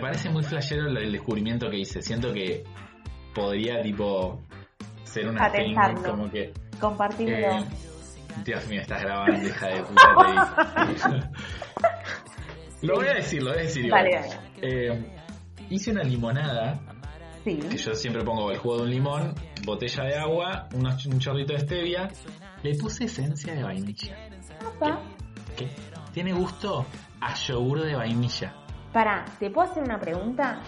parece muy flashero el, descubrimiento que hice. Siento que podría, tipo, ser una thing como que. Compartirlo. eh, Dios mío, estás grabando, hija de puta. te lo voy a decir, lo voy a decir igual. Dale, dale. Eh, hice una limonada Sí. que yo siempre pongo el jugo de un limón, botella de agua, unos- un chorrito de stevia, le puse esencia de vainilla. Que tiene gusto a yogur de vainilla. Pará, ¿te puedo hacer una pregunta?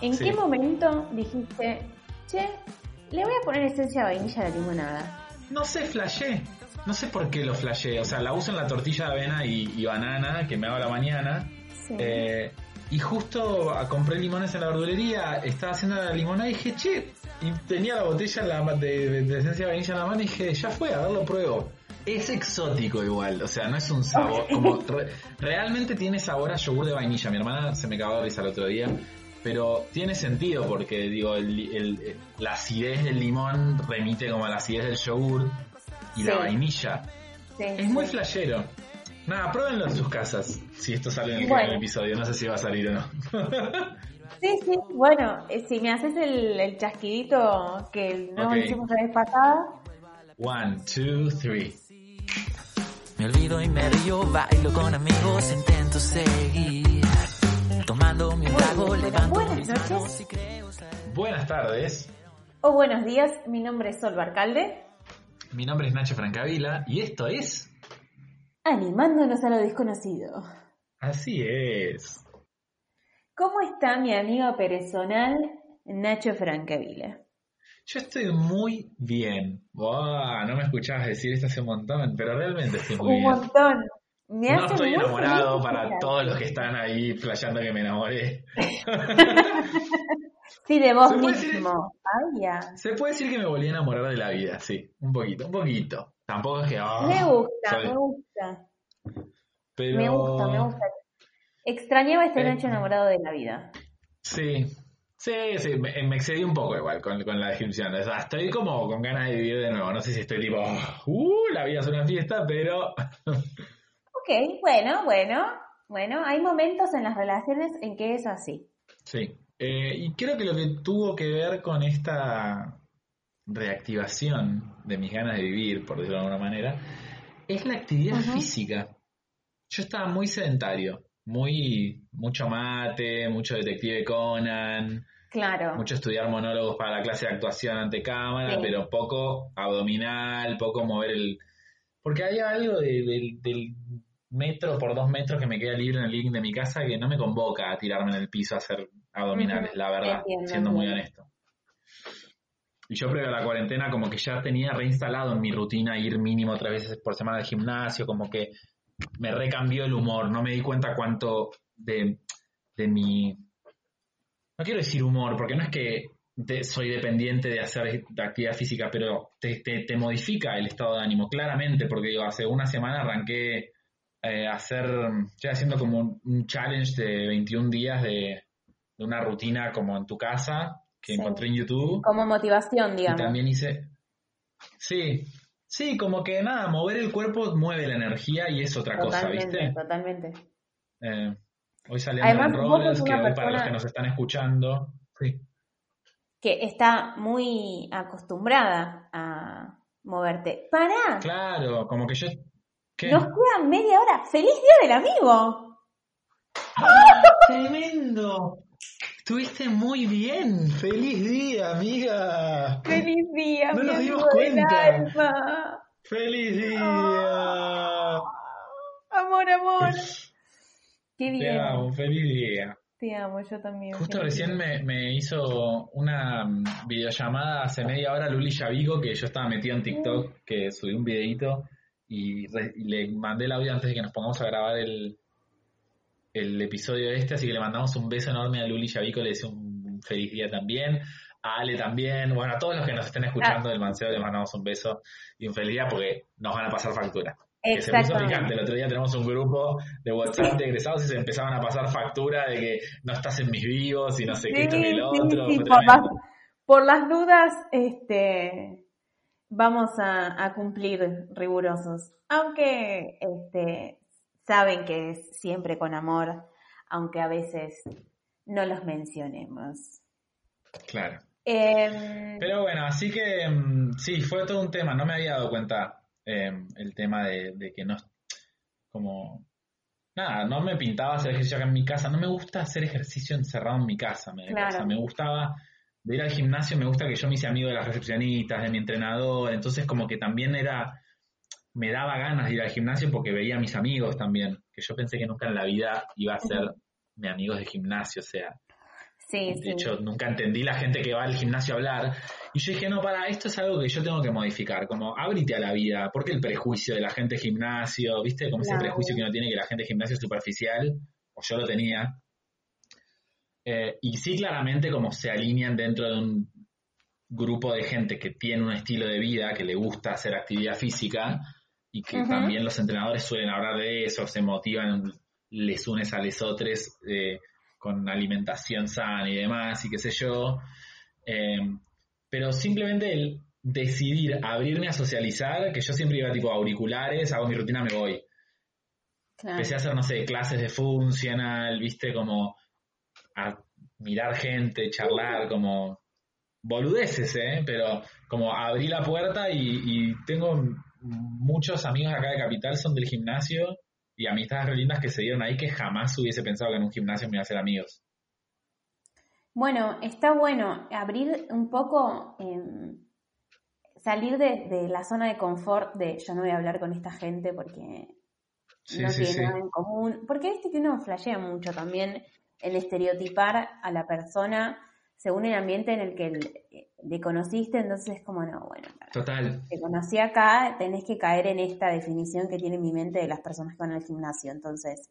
¿En Sí. qué momento dijiste, che, le voy a poner esencia de vainilla a la limonada? No sé, flashé. No sé por qué lo flashé. O sea, la uso en la tortilla de avena y, y banana que me hago a la mañana. Sí. Eh, y justo ah, compré limones en la verdulería, estaba haciendo la limonada y dije, che, y tenía la botella de, de- de esencia de vainilla en la mano y dije, ya fue, a ver, lo pruebo. Es exótico igual, o sea, no es un sabor, como re- realmente tiene sabor a yogur de vainilla. Mi hermana se me acabó de risa el otro día, pero tiene sentido porque, digo, el, el- la acidez del limón remite como a la acidez del yogur y la vainilla. Sí, Es muy flashero. Nada, pruébenlo en sus casas. Si esto sale en el, Bueno. episodio, no sé si va a salir o no. Sí, sí, bueno, eh, si me haces el, el chasquidito que no Ok. hicimos la vez pasada, One, two, three. Me olvido y me río, bailo con amigos, intento seguir. Tomando mi trago, levanto buenas noches Buenas tardes. o buenos días, mi nombre es Sol Barcalde, Mi nombre es Nacho Francavila y esto es. animándonos a lo desconocido. Así es. ¿Cómo está mi amigo personal Nacho Francavila? Yo estoy muy bien. Wow, no me escuchabas decir esto hace un montón, pero realmente estoy muy Un bien. montón. Me No hace estoy enamorado feliz para todos los que están ahí flasheando que me enamoré. Sí, de vos ¿Se puede decir mismo. Ay, ya. Se puede decir que me volví a enamorar de la vida, sí. Un poquito, un poquito. Tampoco es que. ah, Me gusta, soy- me gusta. pero- Me gusta, me gusta. Extrañaba este Eh. Enamorado de la vida. Sí, sí, sí, me, me excedí un poco igual con, con la descripción. O sea, estoy como con ganas de vivir de nuevo. No sé si estoy tipo, uh, la vida es una fiesta, pero Ok, bueno, bueno. Bueno, hay momentos en las relaciones en que es así. sí. Eh, y creo que lo que tuvo que ver con esta reactivación de mis ganas de vivir, por decirlo de alguna manera, es la actividad física. Yo estaba muy sedentario, muy, mucho mate, mucho detective Conan, Claro. mucho estudiar monólogos para la clase de actuación ante cámara, Sí. pero poco abdominal, poco mover el... Porque hay algo de- del- del metro por dos metros que me queda libre en el living de mi casa que no me convoca a tirarme en el piso a hacer abdominales, la verdad, entiendo, siendo muy honesto. Y yo previo a la cuarentena como que ya tenía reinstalado en mi rutina ir mínimo tres veces por semana al gimnasio, como que me recambió el humor, no me di cuenta cuánto de, de mi... No quiero decir humor, porque no es que de- soy dependiente de hacer actividad física, pero te, te- te modifica el estado de ánimo, claramente, porque digo, hace una semana arranqué eh, a hacer, estoy haciendo como un, un challenge de 21 días de, de una rutina como en tu casa, que Sí. encontré en YouTube. Como motivación, Y digamos. también hice. Sí, sí, como que nada, mover el cuerpo mueve la energía y es otra cosa, ¿viste? totalmente. Eh, hoy saliendo Además, sos que para los que nos están escuchando. Sí, Que está muy acostumbrada a moverte. ¡Pará! claro, como que yo. ¿Qué? Nos queda media hora. ¡Feliz Día del Amigo! ¡Tremendo! Estuviste muy bien. ¡Feliz día, amiga! ¡Feliz día, No mi nos dimos cuenta. alma! ¡Feliz día! Amor, amor. Qué Te bien. amo, feliz día. Te amo, yo también. Justo recién me, me hizo una mm, videollamada hace media hora Luli Yavigo, que yo estaba metido en TikTok, que subí un videito y, re- y le mandé el audio antes de que nos pongamos a grabar el, el episodio este, así que le mandamos un beso enorme a Luli Yavico, le deseo un feliz día también, a Ale también, bueno, a todos los que nos estén escuchando del Manceo les mandamos un beso y un feliz día porque nos van a pasar factura. Que se puso Exactamente. picante. El otro día tenemos un grupo de WhatsApp de egresados y se empezaban a pasar factura de que no estás en mis vivos y no sé qué, esto Sí, sí, otro. sí, fue por, las, tremendo. por las dudas, este, vamos a, a cumplir rigurosos. Aunque este, saben que es siempre con amor, aunque a veces no los mencionemos. Claro. Em, Pero bueno, así que mm, sí, fue todo un tema. No me había dado cuenta em, el tema de, de que no, como, nada, no me pintaba hacer ejercicio acá en mi casa. No me gusta hacer ejercicio encerrado en mi casa. Me, Claro. o sea, me gustaba de ir al gimnasio, me gusta que yo me hice amigo de las recepcionistas, de mi entrenador. Entonces como que también era, me daba ganas de ir al gimnasio porque veía a mis amigos también. Que yo pensé que nunca en la vida iba a ser mi amigos de gimnasio, o sea, sí, de sí. hecho, nunca entendí la gente que va al gimnasio a hablar. Y yo dije, no, para, esto es algo que yo tengo que modificar. Como, ábrite a la vida. ¿Por qué el prejuicio de la gente gimnasio? ¿Viste? Como ese Claro. prejuicio que uno tiene que la gente gimnasio es superficial. O yo lo tenía. Eh, y sí, claramente, como se alinean dentro de un grupo de gente que tiene un estilo de vida, que le gusta hacer actividad física. Y que Ujú. también los entrenadores suelen hablar de eso, se motivan, les unes a lesotres eh, con alimentación sana y demás, y qué sé yo. Eh, pero simplemente el decidir abrirme a socializar, que yo siempre iba tipo auriculares, hago mi rutina, me voy. claro. Empecé a hacer, no sé, clases de funcional, viste, como a mirar gente, charlar, como boludeces, ¿eh? Pero como abrí la puerta y, y tengo muchos amigos acá de Capital, son del gimnasio y amistades re lindas que se dieron ahí que jamás hubiese pensado que en un gimnasio me iba a hacer amigos. Bueno, está bueno abrir un poco, em, salir de, de la zona de confort de yo no voy a hablar con esta gente porque Sí, no sí, tiene sí. nada en común. Porque viste que uno flashea mucho también el estereotipar a la persona según el ambiente en el que le, le conociste, entonces es como, no, bueno, Total. te conocí acá, tenés que caer en esta definición que tiene en mi mente de las personas que van al gimnasio, entonces,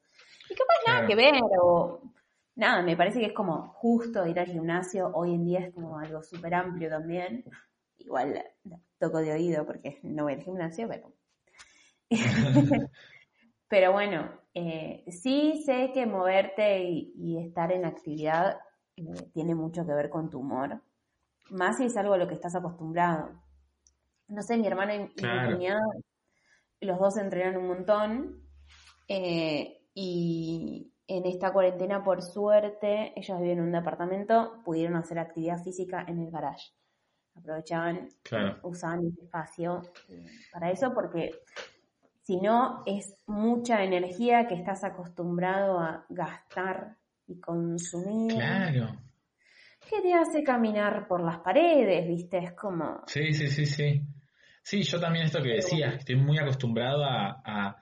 y capaz nada Claro. que ver, o nada, me parece que es como justo ir al gimnasio, hoy en día es como algo súper amplio también, igual toco de oído porque no voy al gimnasio, pero... pero bueno, eh, sí sé que moverte y, y estar en actividad eh, tiene mucho que ver con tu humor, más si es algo a lo que estás acostumbrado. No sé, mi hermana y, Claro. mi cuñada, los dos entrenan un montón eh, y en esta cuarentena, por suerte, ellos viven en un departamento, pudieron hacer actividad física en el garage. Aprovechaban, Claro. usaban el espacio eh, para eso porque si no es mucha energía que estás acostumbrado a gastar y consumir. Claro. ¿Qué te hace caminar por las paredes? ¿Viste? Es como. Sí, sí, sí, sí. Sí, yo también esto que decías, estoy muy acostumbrado a, a-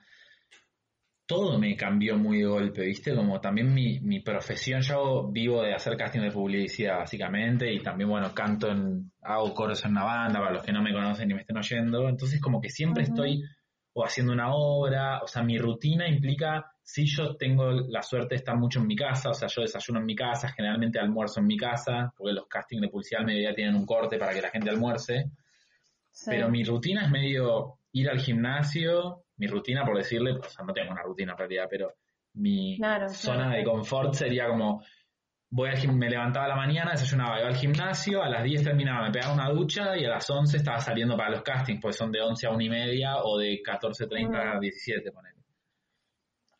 Todo me cambió muy de golpe, ¿viste? Como también mi, mi profesión, yo vivo de hacer casting de publicidad, básicamente, y también, bueno, canto en... hago coros en una banda, para los que no me conocen y me estén oyendo, entonces como que siempre estoy o haciendo una obra, o sea, mi rutina implica, si yo tengo la suerte de estar mucho en mi casa, o sea, yo desayuno en mi casa, generalmente almuerzo en mi casa, porque los castings de publicidad al mediodía tienen un corte para que la gente almuerce, Sí. pero mi rutina es medio ir al gimnasio, mi rutina por decirle, o sea, no tengo una rutina en realidad, pero mi Claro, zona claro. de confort sería como, voy al me levantaba a la mañana, desayunaba, iba al gimnasio, a las 10 terminaba, me pegaba una ducha y a las 11 estaba saliendo para los castings, pues son de 11 a 1 y media o de 14.30 a 17, ponele.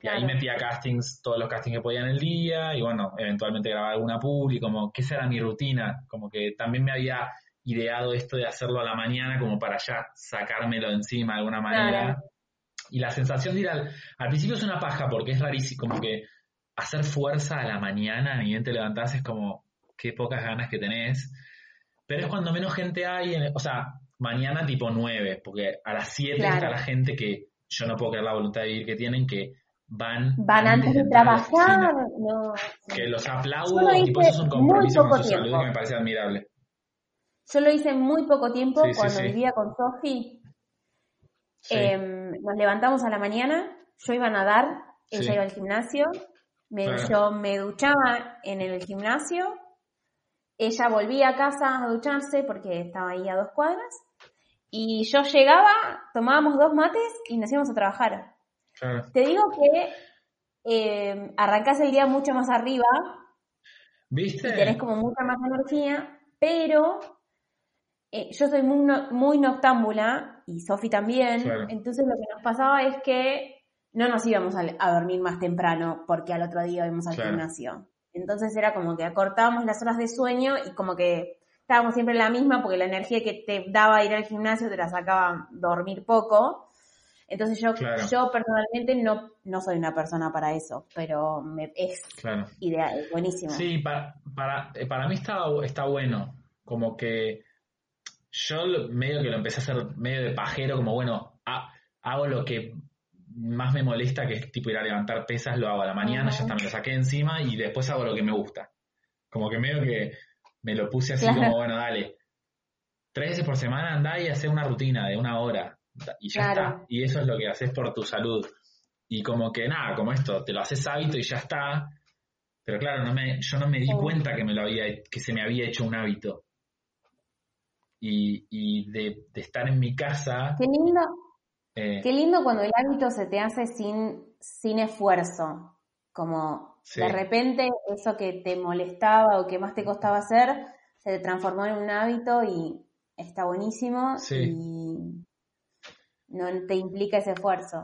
Y ahí metía castings, todos los castings que podía en el día, y bueno, eventualmente grababa alguna publi, como que esa era mi rutina, como que también me había ideado esto de hacerlo a la mañana como para ya sacármelo de encima de alguna manera. Claro. Y la sensación de ir al, al principio es una paja porque es rarísimo, como que hacer fuerza a la mañana, ni bien te levantás, es como, qué pocas ganas que tenés. Pero es cuando menos gente hay, en- o sea, mañana tipo 9, porque a las 7 Claro. está la gente que yo no puedo creer la voluntad de vivir que tienen, que van, Van antes de trabajar. No. Que los Yo aplaudo, lo hice eso es un muy compromiso poco con su salud tiempo. que me parece admirable. Yo lo hice en muy poco tiempo Sí, cuando sí. vivía con Sofi. Em, nos levantamos a la mañana, yo iba a nadar, ella iba al gimnasio, me, Claro. yo me duchaba en el gimnasio, ella volvía a casa a ducharse porque estaba ahí a dos cuadras, y yo llegaba, tomábamos dos mates y nos íbamos a trabajar. Claro. Te digo que em, arrancás el día mucho más arriba ¿Viste? y tenés como mucha más energía, pero eh, yo soy muy, no- muy noctámbula y Sofi también, Claro. entonces lo que nos pasaba es que no nos íbamos a, a dormir más temprano porque al otro día íbamos al Claro. gimnasio. Entonces era como que acortábamos las horas de sueño y como que estábamos siempre en la misma porque la energía que te daba ir al gimnasio te la sacaba dormir poco. Entonces yo, Claro. yo personalmente no, no soy una persona para eso, pero me, es Claro. ideal, buenísimo. Sí, para, para, eh, para mí está, está bueno. Como que yo medio que lo empecé a hacer medio de pajero, como bueno, ha- hago lo que más me molesta, que es tipo ir a levantar pesas, lo hago a la mañana, Ujú. ya está, me lo saqué encima y después hago lo que me gusta. Como que medio que me lo puse así Claro. como, bueno, dale, tres veces por semana andá y hacer una rutina de una hora y ya Claro. está. Y eso es lo que haces por tu salud. Y como que nada, como esto, te lo haces hábito y ya está. Pero claro, no me, yo no me di Sí. cuenta que me lo había, que se me había hecho un hábito. Y, y de, de estar en mi casa, Qué lindo, eh, qué lindo cuando el hábito se te hace sin, sin esfuerzo. Como Sí. de repente eso que te molestaba o que más te costaba hacer se te transformó en un hábito y está buenísimo Sí. y no te implica ese esfuerzo.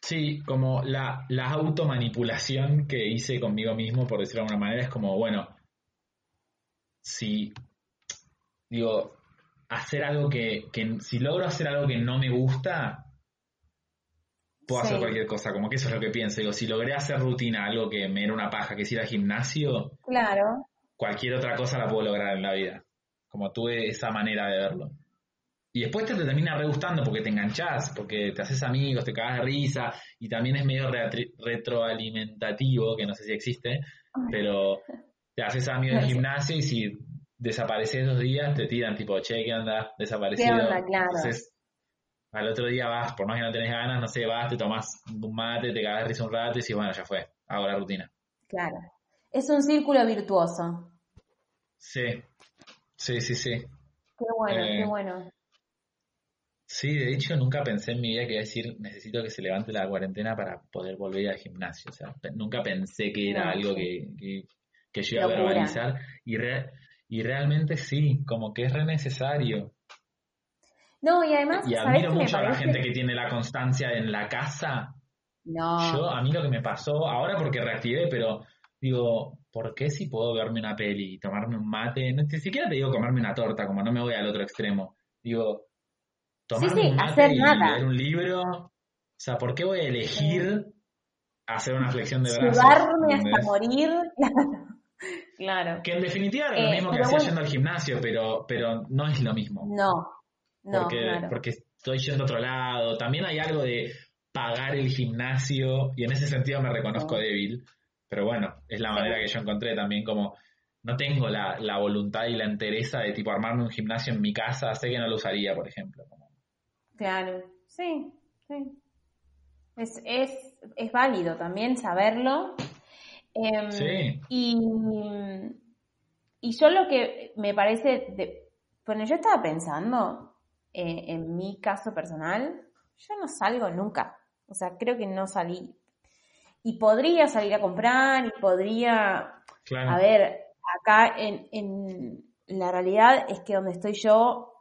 Sí, como la, la automanipulación que hice conmigo mismo, por decirlo de alguna manera, es como, bueno, si, digo, hacer algo que, que si logro hacer algo que no me gusta, puedo Sí. hacer cualquier cosa, como que eso es lo que pienso. Digo, si logré hacer rutina, algo que me era una paja, que es ir al gimnasio, Claro, cualquier otra cosa la puedo lograr en la vida. Como tuve esa manera de verlo. Y después te, te termina re gustando porque te enganchás, porque te haces amigos, te cagas de risa, y también es medio retroalimentativo, que no sé si existe, pero te haces amigo del gimnasio y si desapareces dos días, te tiran tipo, che, ¿qué onda? Desaparecido. ¿Qué onda? Claro. Entonces, al otro día vas, por más que no tenés ganas, no sé, vas, te tomás un mate, te cagas de risa un rato y dices, bueno, ya fue, hago la rutina. claro. Es un círculo virtuoso. Sí, sí, sí, sí. Qué bueno, Eh, qué bueno. Sí, de hecho nunca pensé en mi vida que iba a decir necesito que se levante la cuarentena para poder volver al gimnasio. O sea, nunca pensé que era algo que, que, que yo iba a verbalizar y, re- y realmente sí, como que es re necesario. No, y además, Y ¿sabés admiro mucho a la gente que tiene la constancia en la casa. No, Yo, a mí lo que me pasó, ahora porque reactivé, pero digo, ¿por qué si puedo verme una peli y tomarme un mate? No, ni siquiera te digo comerme una torta, como no me voy al otro extremo. Digo, tomarme sí, un mate hacer y nada. leer un libro. O sea, ¿por qué voy a elegir hacer una flexión de brazos? sudarme hasta morir. Claro. Que en definitiva era lo Eh, mismo que hacía bueno. yendo al gimnasio, pero, pero no es lo mismo. No, no, porque, claro. porque estoy yendo a otro lado. También hay algo de pagar el gimnasio y en ese sentido me reconozco Sí. débil. Pero bueno, es la Sí. manera que yo encontré también como no tengo la, la voluntad y la entereza de tipo armarme un gimnasio en mi casa. Sé que no lo usaría, por ejemplo. Claro, sí, sí. Es, es, es válido también saberlo. Em, Sí. y, y yo lo que me parece, de, bueno, yo estaba pensando eh, en mi caso personal, yo no salgo nunca. O sea, creo que no salí. Y podría salir a comprar y podría Claro. A ver, acá en, en la realidad es que donde estoy yo,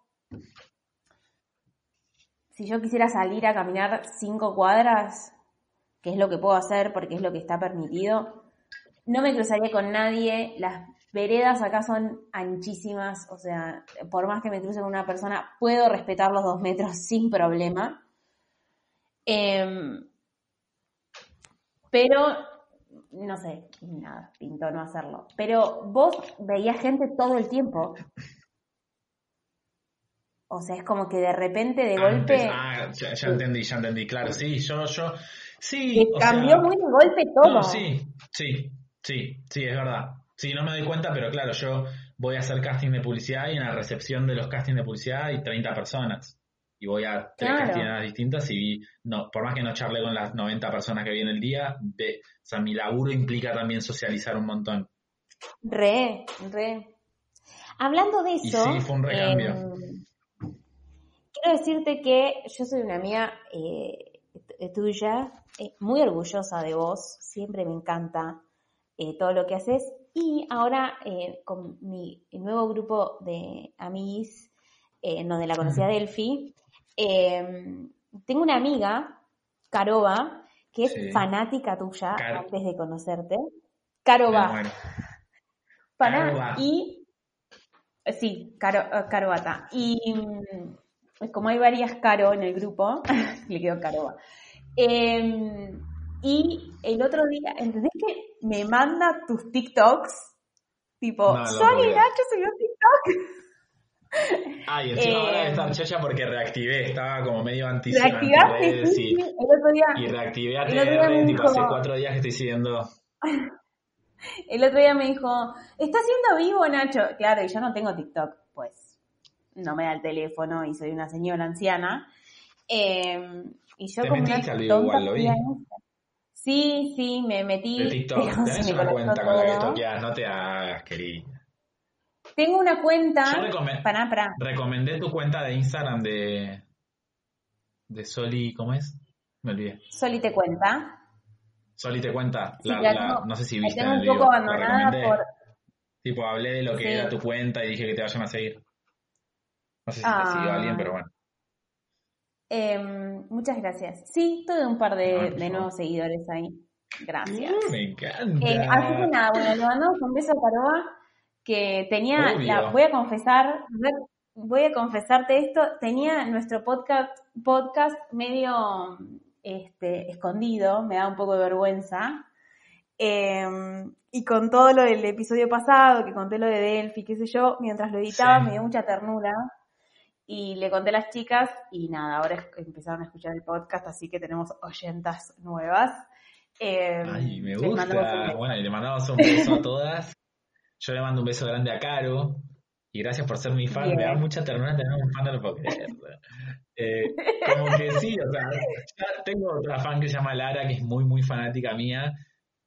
si yo quisiera salir a caminar cinco cuadras, que es lo que puedo hacer porque es lo que está permitido, no me cruzaría con nadie, las veredas acá son anchísimas, o sea, por más que me cruce con una persona, puedo respetar los dos metros sin problema. Em, pero, no sé, nada, pintó no hacerlo. Pero vos veías gente todo el tiempo. O sea, es como que de repente, de Antes, golpe, ah, ya, ya entendí, ya entendí. Claro, sí, yo, yo. Sí, o cambió sea, muy de golpe todo. No, sí, sí, sí, sí, es verdad. Sí, no me doy cuenta, pero claro, yo voy a hacer casting de publicidad y en la recepción de los castings de publicidad hay 30 personas. Y voy a tres Claro. castings distintas y no, por más que no charle con las 90 personas que vienen el día, ve, o sea, mi laburo implica también socializar un montón. Re, re. Hablando de Y eso, sí, fue un recambio. em, quiero decirte que yo soy una amiga eh, tuya, eh, muy orgullosa de vos, siempre me encanta eh, todo lo que haces. Y ahora con mi nuevo grupo de amiguis, eh, en donde la conocí a Delphi, eh, tengo una amiga, Caroba, que es Sí. fanática tuya Car- antes de conocerte. Caroba. bueno. Para, Caroba. y sí, Caro, Carobata. Y mm, como hay varias Caro en el grupo, le quedó Caroba. Eh, y el otro día, ¿entendés que me manda tus TikToks? Tipo, No, no Sol y podía. Nacho subió TikTok. Ay, encima Eh, ahora de estar chocha porque reactivé, estaba como medio anti ¿Reactivaste? Sí. El otro día, y reactivé a TR, tipo hace cuatro días que estoy siguiendo. el otro día me dijo, ¿estás haciendo vivo, Nacho? Claro, y yo no tengo TikTok, pues no me da el teléfono y soy una señora anciana. Eh, y yo Te como una vivo tonta igual, lo vi. Sí, sí, me metí. De TikTok, tenés una cuenta con la que toqueas, no te hagas, querida. Tengo una cuenta. Yo recome- Pará, pará. recomendé tu cuenta de Instagram de, de Soli, ¿cómo es? Me olvidé. Soli te cuenta. Soli te cuenta, Sí, la, la la- tengo- no sé si La viste tengo en un el poco video. la abandonada recomendé. por. Tipo, hablé de lo que Sí. era tu cuenta y dije que te vayan a seguir. No sé si Ah. alguien, pero bueno. Em, muchas gracias. Sí, tuve un par de, nuevos seguidores ahí. Gracias. Uh, me encanta. Eh, así que nada, bueno, le mandamos un beso a Caroa, que tenía, la- voy a confesar, voy a confesarte esto, tenía nuestro podcast, podcast medio este, escondido, me da un poco de vergüenza. Eh, y con todo lo del episodio pasado, que conté lo de Delphi, qué sé yo, mientras lo editaba Sí. me dio mucha ternura. Y le conté a las chicas y nada, ahora empezaron a escuchar el podcast, así que tenemos oyentas nuevas. Eh, Ay, me un gusta. Bueno, y le mandamos un beso a todas. Yo le mando un beso grande a Caro. Y gracias por ser mi fan. Me da mucha ternura tener un fan, no lo puedo creer. Eh, como que sí, o sea, ya tengo otra fan que se llama Lara, que es muy, muy fanática mía.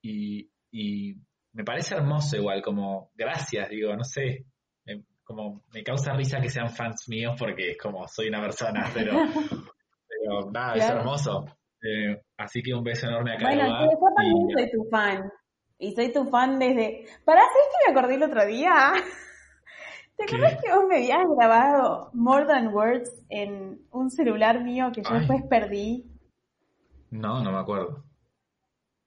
Y, y me parece hermoso igual, como gracias, digo, no sé. Como me causa risa que sean fans míos porque es como soy una persona, pero, pero nada, es Claro. hermoso. Eh, así que un beso enorme a Caro. Bueno, yo, también soy tu fan. Y soy tu fan desde... Pará, ¿sabes que me acordé el otro día? ¿Te acuerdas que vos me habías grabado More Than Words en un celular mío que yo Ay. después perdí? No, no me acuerdo.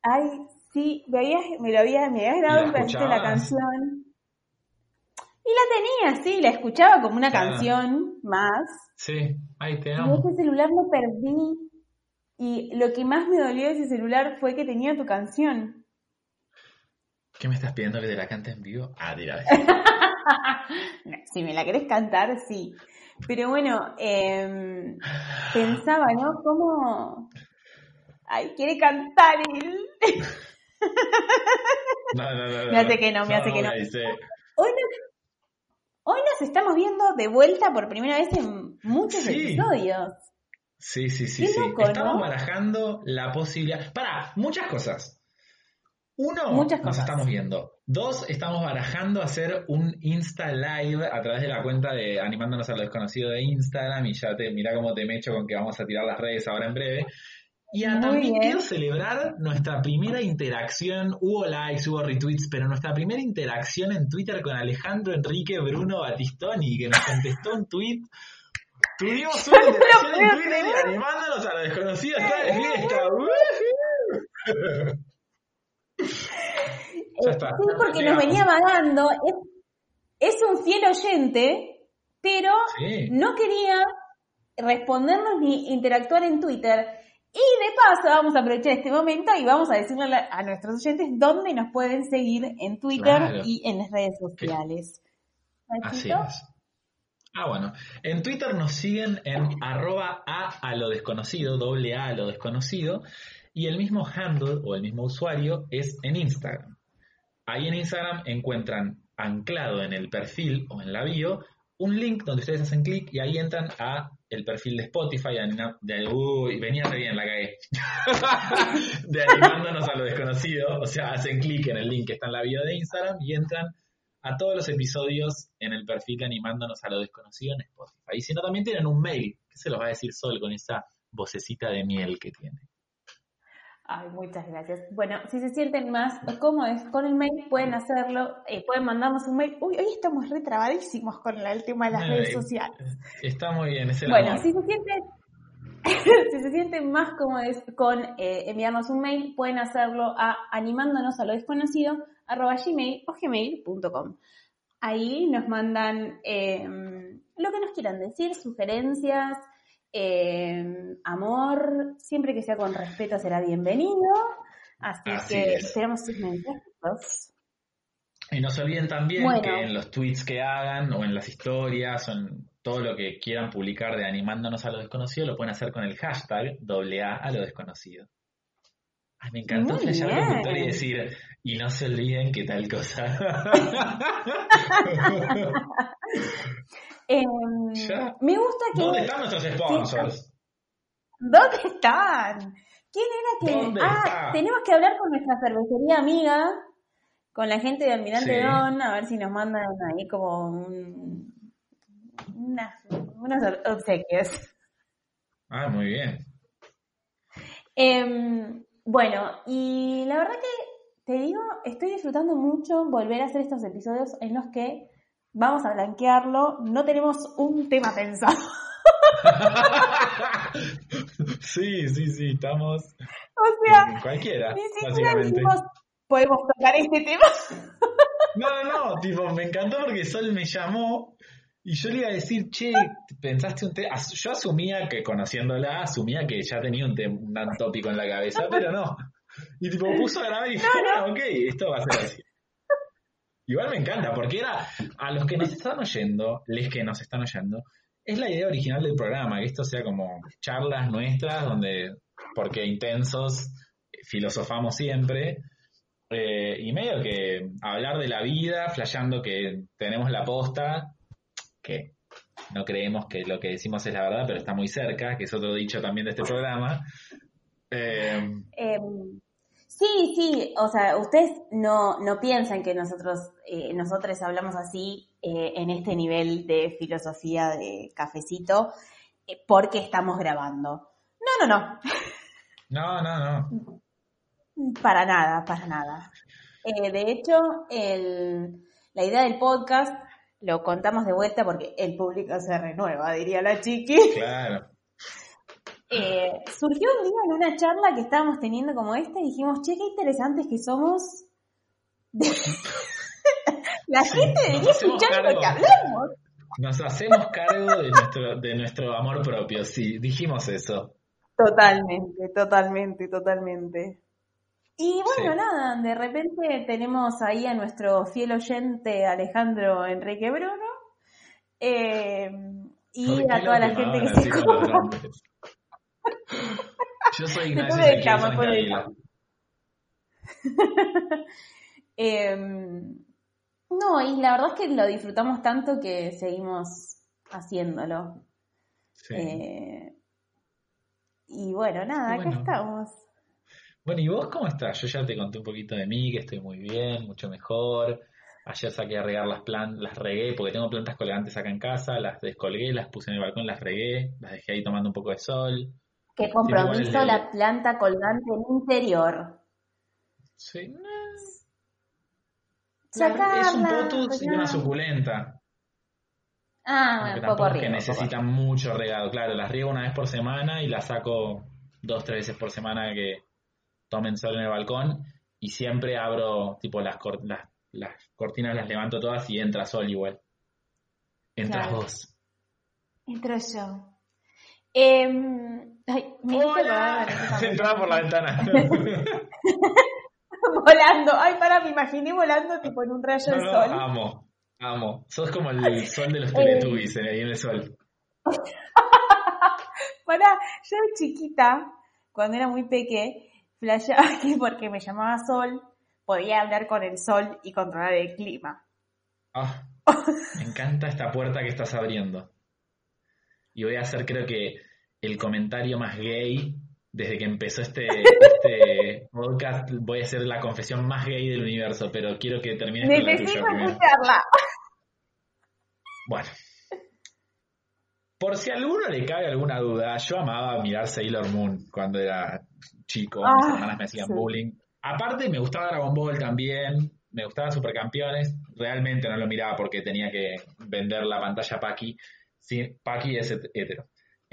Ay, sí, me, habías, me lo habías, me habías grabado un pedacito de la canción. Y la tenía, sí, la escuchaba como una Claro. canción más. Sí, ay, te Y amo. ese celular lo perdí. Y lo que más me dolió de ese celular fue que tenía tu canción. ¿Qué me estás pidiendo que te la cante en vivo? Ah, tira. No, si me la querés cantar, sí. Pero bueno, em, pensaba, ¿no? ¿Cómo...? Ay, quiere cantar él. No, no, no. no. Me hace que no, me hace que no. Hoy nos, hoy nos estamos viendo de vuelta por primera vez en muchos Sí. episodios. Sí, sí, sí, Qué sí. loco, Estamos ¿no? barajando la posibilidad. Para, muchas cosas. Uno, Muchas nos cosas. estamos viendo. Dos, estamos barajando hacer un Insta Live a través de la cuenta de Animándonos a lo Desconocido de Instagram. Y ya te, mira cómo te mecho con que vamos a tirar las redes ahora en breve. Y a- también bien. quiero celebrar nuestra primera interacción. Hubo likes, hubo retweets, pero nuestra primera interacción en Twitter con Alejandro Enrique Bruno Batistoni, que nos contestó un tweet. Tuvimos una interacción en Twitter y animándonos a lo desconocido está de fiesta. Ya está. Sí, porque nos venía vagando. Es, es un fiel oyente, pero Sí. no quería respondernos ni interactuar en Twitter. Y de paso vamos a aprovechar este momento y vamos a decirle a, nuestros oyentes dónde nos pueden seguir en Twitter Claro. y en las redes sociales. Así es. Ah, bueno. En Twitter nos siguen en arroba a a lo desconocido, doble a a lo desconocido, y el mismo handle o el mismo usuario es en Instagram. Ahí en Instagram encuentran anclado en el perfil o en la bio un link donde ustedes hacen clic y ahí entran a el perfil de Spotify, de, uy, venía re bien, la cagué, de animándonos a lo desconocido, o sea, hacen clic en el link que está en la bio de Instagram y entran a todos los episodios en el perfil de animándonos a lo desconocido en Spotify. Y si no, también tienen un mail, ¿qué se los va a decir Sol con esa vocecita de miel que tiene? Ay, muchas gracias. Bueno, si se sienten más cómodos con el mail, pueden hacerlo, eh, pueden mandarnos un mail. Uy, hoy estamos retrabadísimos con la- el tema de las Ay, redes sociales. Está muy bien, es el Bueno, amor. si se sienten si se sienten más cómodos con eh, enviarnos un mail, pueden hacerlo a animándonos a lo desconocido arroba gmail o gmail.com. Ahí nos mandan eh, lo que nos quieran decir, sugerencias, eh, amor, siempre que sea con respeto será bienvenido. Así, Así que es. esperamos sus mensajes. Y no se olviden también Bueno. que en los tweets que hagan o en las historias o en todo lo que quieran publicar de animándonos a lo desconocido lo pueden hacer con el hashtag AA a lo desconocido. Ay, me encantó flashear locutor y decir, y no se olviden que tal cosa. Eh, Ya. me gusta que... ¿Dónde están nuestros sponsors? ¿Dónde están? ¿Quién era que.? ¿Dónde ah, está? tenemos que hablar con nuestra cervecería amiga, con la gente de Almirante Sí. Don, a ver si nos mandan ahí como un, unas, unos obsequios. Ah, muy bien. Em, bueno, y la verdad que te digo, estoy disfrutando mucho volver a hacer estos episodios en los que vamos a blanquearlo, no tenemos un tema pensado. sí, sí, sí, estamos O sea, cualquiera, ni siquiera dijimos, podemos tocar este tema. No, no, no, tipo, me encantó porque Sol me llamó y yo le iba a decir, che, pensaste un tema. Yo asumía que conociéndola, asumía que ya tenía un, un tópico en la cabeza, pero no. Y tipo, puso a grabar y dije, "Ah, ok, esto va a ser así. Igual me encanta, porque era a los que nos están oyendo, les que nos están oyendo, es la idea original del programa, que esto sea como charlas nuestras, donde, porque intensos, filosofamos siempre, eh, y medio que hablar de la vida, flasheando que tenemos la posta, que no creemos que lo que decimos es la verdad, pero está muy cerca, que es otro dicho también de este programa. Eh, Em, sí, sí, o sea, ustedes no, no piensan que nosotros, eh, nosotros hablamos así eh, en este nivel de filosofía de cafecito eh, porque estamos grabando. No, no, no, no, no, no. para nada, para nada. Eh, de hecho, el- la idea del podcast lo contamos de vuelta porque el público se renueva, diría la chiqui. Claro. Eh, surgió un día en una charla que estábamos teniendo como esta y dijimos, che, qué interesantes que somos. La gente nos debería escuchar lo que hablamos. Nos hacemos cargo de nuestro, de nuestro amor propio, sí, dijimos eso. Totalmente, totalmente, totalmente. Y bueno, Sí. nada, de repente tenemos ahí a nuestro fiel oyente Alejandro Enrique Bruno. eh, y ¿Por qué a toda la gente que se así con los escucha. nombres? Yo soy Ignacio Santabila. dejamos. Em, no, y la verdad es que lo disfrutamos tanto que seguimos haciéndolo. Sí. Eh, y bueno, nada, Y acá estamos. Bueno, ¿y vos cómo estás? Yo ya te conté un poquito de mí, que estoy muy bien, mucho mejor. Ayer saqué a regar las plantas, las regué, porque tengo plantas colgantes acá en casa, las descolgué, las puse en el balcón, las regué, las dejé ahí tomando un poco de sol. Qué compromiso la planta colgante en interior. Sí, no, Sacarla, es un potus y una suculenta. Ah, Aunque poco es que riego, poco necesitan mucho regado. Claro, las riego una vez por semana y las saco dos, tres veces por semana que tomen sol en el balcón. Y siempre abro, tipo, las, cor- las, las cortinas las levanto todas y entra sol igual. Entras Claro. vos. Entro yo. Em, ay, me Entraba por la ventana. volando. Ay, para, me imaginé volando tipo en un rayo No, de no, sol. amo, amo. Sos como el sol de los Eh. Teletubbies eh, ahí en el sol. Para, yo chiquita, cuando era muy peque, flasheaba que porque me llamaba Sol, podía hablar con el sol y controlar el clima. Ah, me encanta esta puerta que estás abriendo. Y voy a hacer, creo que, el comentario más gay desde que empezó este, este podcast. Voy a hacer la confesión más gay del universo, pero quiero que termines con la tuya escucharla. Bueno. Por si a alguno le cabe alguna duda, yo amaba mirar Sailor Moon cuando era chico. Mis Ah, hermanas me hacían sí. bullying. Aparte, me gustaba Dragon Ball también. Me gustaba Supercampeones. Realmente no lo miraba porque tenía que vender la pantalla Paki. Sí, Paki es het- hetero,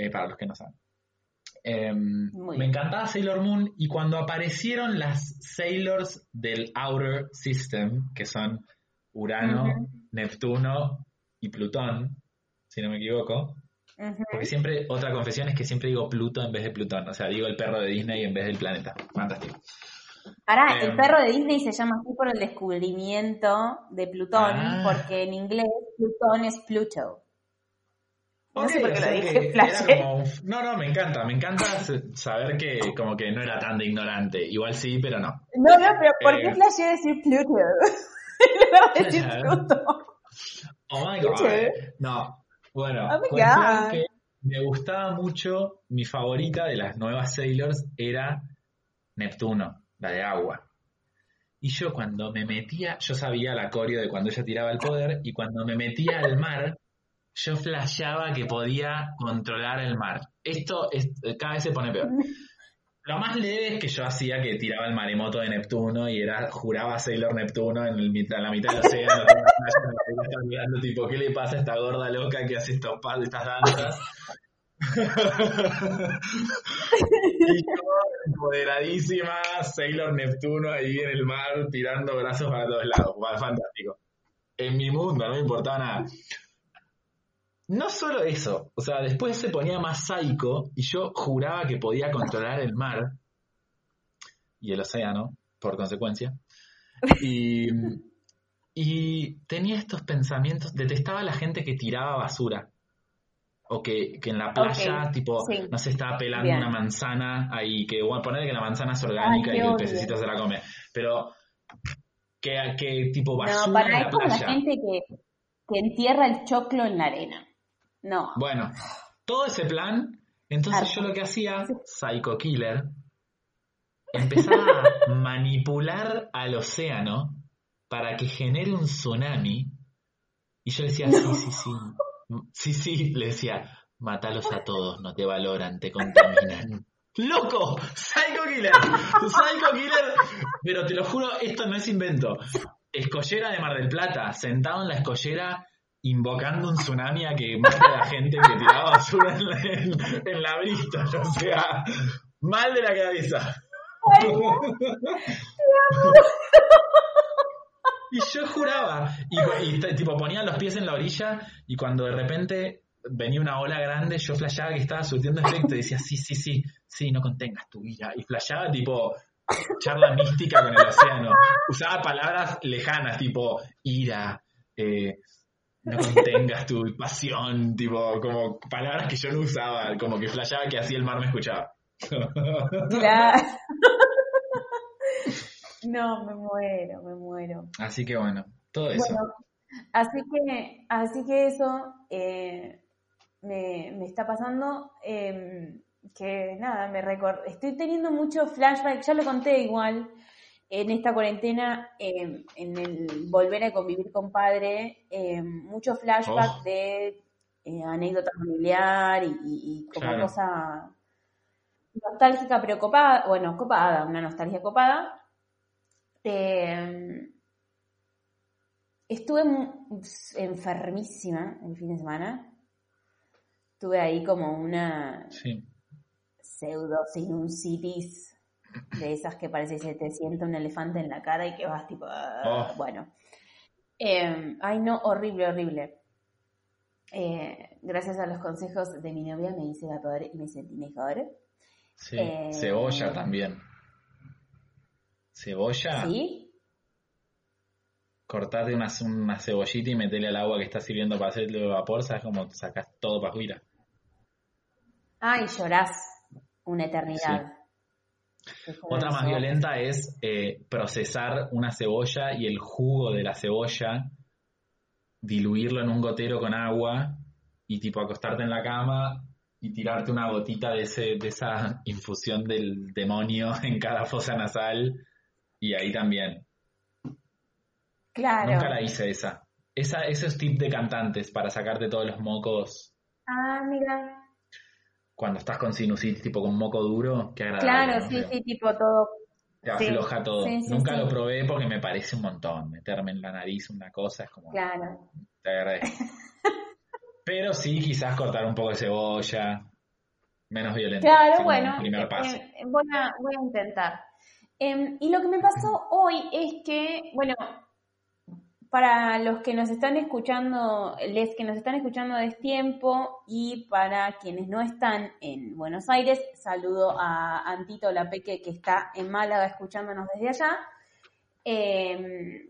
eh, para los que no saben. Em, me encantaba Sailor Moon y cuando aparecieron las Sailors del Outer System, que son Urano. Neptuno y Plutón, si no me equivoco, porque siempre, otra confesión es que siempre digo Pluto en vez de Plutón, o sea, digo el perro de Disney en vez del planeta. Fantástico. Ahora, Em. el perro de Disney se llama así por el descubrimiento de Plutón, Ah. porque en inglés Plutón es Pluto. No sé Ok, por qué o lo sea dije, que era flashé. como- No, no, me encanta, me encanta saber que como que no era tan de ignorante. Igual sí, pero no. No, no, pero ¿por Eh. qué flashé decir Pluto? En lugar de decir. Pluto. Oh my god. No, bueno, Oh my cuestión God. que me gustaba mucho, mi favorita de las nuevas Sailors era Neptuno, la de agua. Y yo cuando me metía, yo sabía la coreo de cuando ella tiraba el poder, y cuando me metía al mar, yo flasheaba que podía controlar el mar. Esto es- cada vez se pone peor. Lo más leve es que yo hacía que tiraba el maremoto de Neptuno y era, juraba Sailor Neptuno en, el en la mitad del océano, mirando, tipo, ¿qué le pasa a esta gorda loca que hace estos pasos, estas danzas? y yo, empoderadísima, Sailor Neptuno ahí en el mar, tirando brazos para todos lados. Fantástico. En mi mundo, no me importaba nada. No solo eso, o sea, después se ponía más psycho y yo juraba que podía controlar el mar y el océano, por consecuencia. Y, y tenía estos pensamientos, detestaba a la gente que tiraba basura. O que, que en la playa, tipo, sí. no se estaba pelando Bien. una manzana ahí, que bueno, poner que la manzana es orgánica Ay, y que el pececito se la come. Pero que, que tipo basura No, para en la playa. gente que, que entierra el choclo en la arena. No. Bueno, todo ese plan, entonces yo lo que hacía, Psycho Killer, empezaba a manipular al océano para que genere un tsunami. Y yo decía, sí, sí, sí. Sí, sí, le decía, mátalos a todos, no te valoran, te contaminan. ¡Loco! ¡Psycho Killer! ¡Psycho Killer! Pero te lo juro, esto no es invento. Escollera de Mar del Plata, sentado en la escollera, invocando un tsunami a que mate a la gente que tiraba basura en la, en- en la Bristol. O sea, mal de la cabeza. Y yo juraba, y, tipo ponía los pies en la orilla y cuando de repente venía una ola grande, yo flasheaba que estaba surtiendo efecto y decía, sí, sí, sí, sí, no contengas tu ira. Y flasheaba tipo charla mística con el océano. Usaba palabras lejanas, tipo ira, eh, no contengas tu pasión, tipo, como palabras que yo no usaba, como que flasheaba que así el mar me escuchaba. Claro. No, me muero, me muero. Así que bueno, todo eso. Bueno, así que, así que eso eh, me, me está pasando. eh, que nada, me recor- estoy teniendo mucho flashback, ya lo conté igual, en esta cuarentena, eh, en el volver a convivir con padre, eh, mucho flashback Oh. de eh, anécdota familiar y, y- y como Claro. cosa nostálgica pero copada, bueno, copada, una nostalgia copada. Eh, estuve enfermísima el fin de semana. Tuve ahí como una Sí. pseudo sinusitis de esas que parece que se te sienta un elefante en la cara y que vas tipo, ah, Oh. bueno. Eh, ay no, horrible, horrible. Eh, gracias a los consejos de mi novia me hice vapor y me sentí mejor. Sí, Eh, cebolla también. Cebolla, ¿Sí? cortate una, una cebollita y metele al agua que está sirviendo para hacerle vapor, ¿sabes cómo sacas todo para afuera? Ay, llorás una eternidad. Te juro Otra más violenta es eh, procesar una cebolla y el jugo de la cebolla, diluirlo en un gotero con agua y tipo acostarte en la cama y tirarte una gotita de, ese, de esa infusión del demonio en cada fosa nasal y ahí también. Claro. Nunca la hice esa. esa. Esos tips de cantantes para sacarte todos los mocos Ah, mira. Cuando estás con sinusitis, tipo con moco duro, qué agradable. Claro, ¿no? sí, sí, tipo todo. Te Sí, afloja todo. sí, Nunca lo probé porque me parece un montón. Meterme en la nariz una cosa es como... Claro. Te agradezco. Pero sí, quizás cortar un poco de cebolla. menos violento. Claro, bueno, Primer paso. eh, voy, a, voy a intentar. Em, y lo que me pasó hoy es que, bueno, para los que nos están escuchando, les que nos están escuchando de tiempo y para quienes no están en Buenos Aires, saludo a Antito La Peque que está en Málaga escuchándonos desde allá. Em,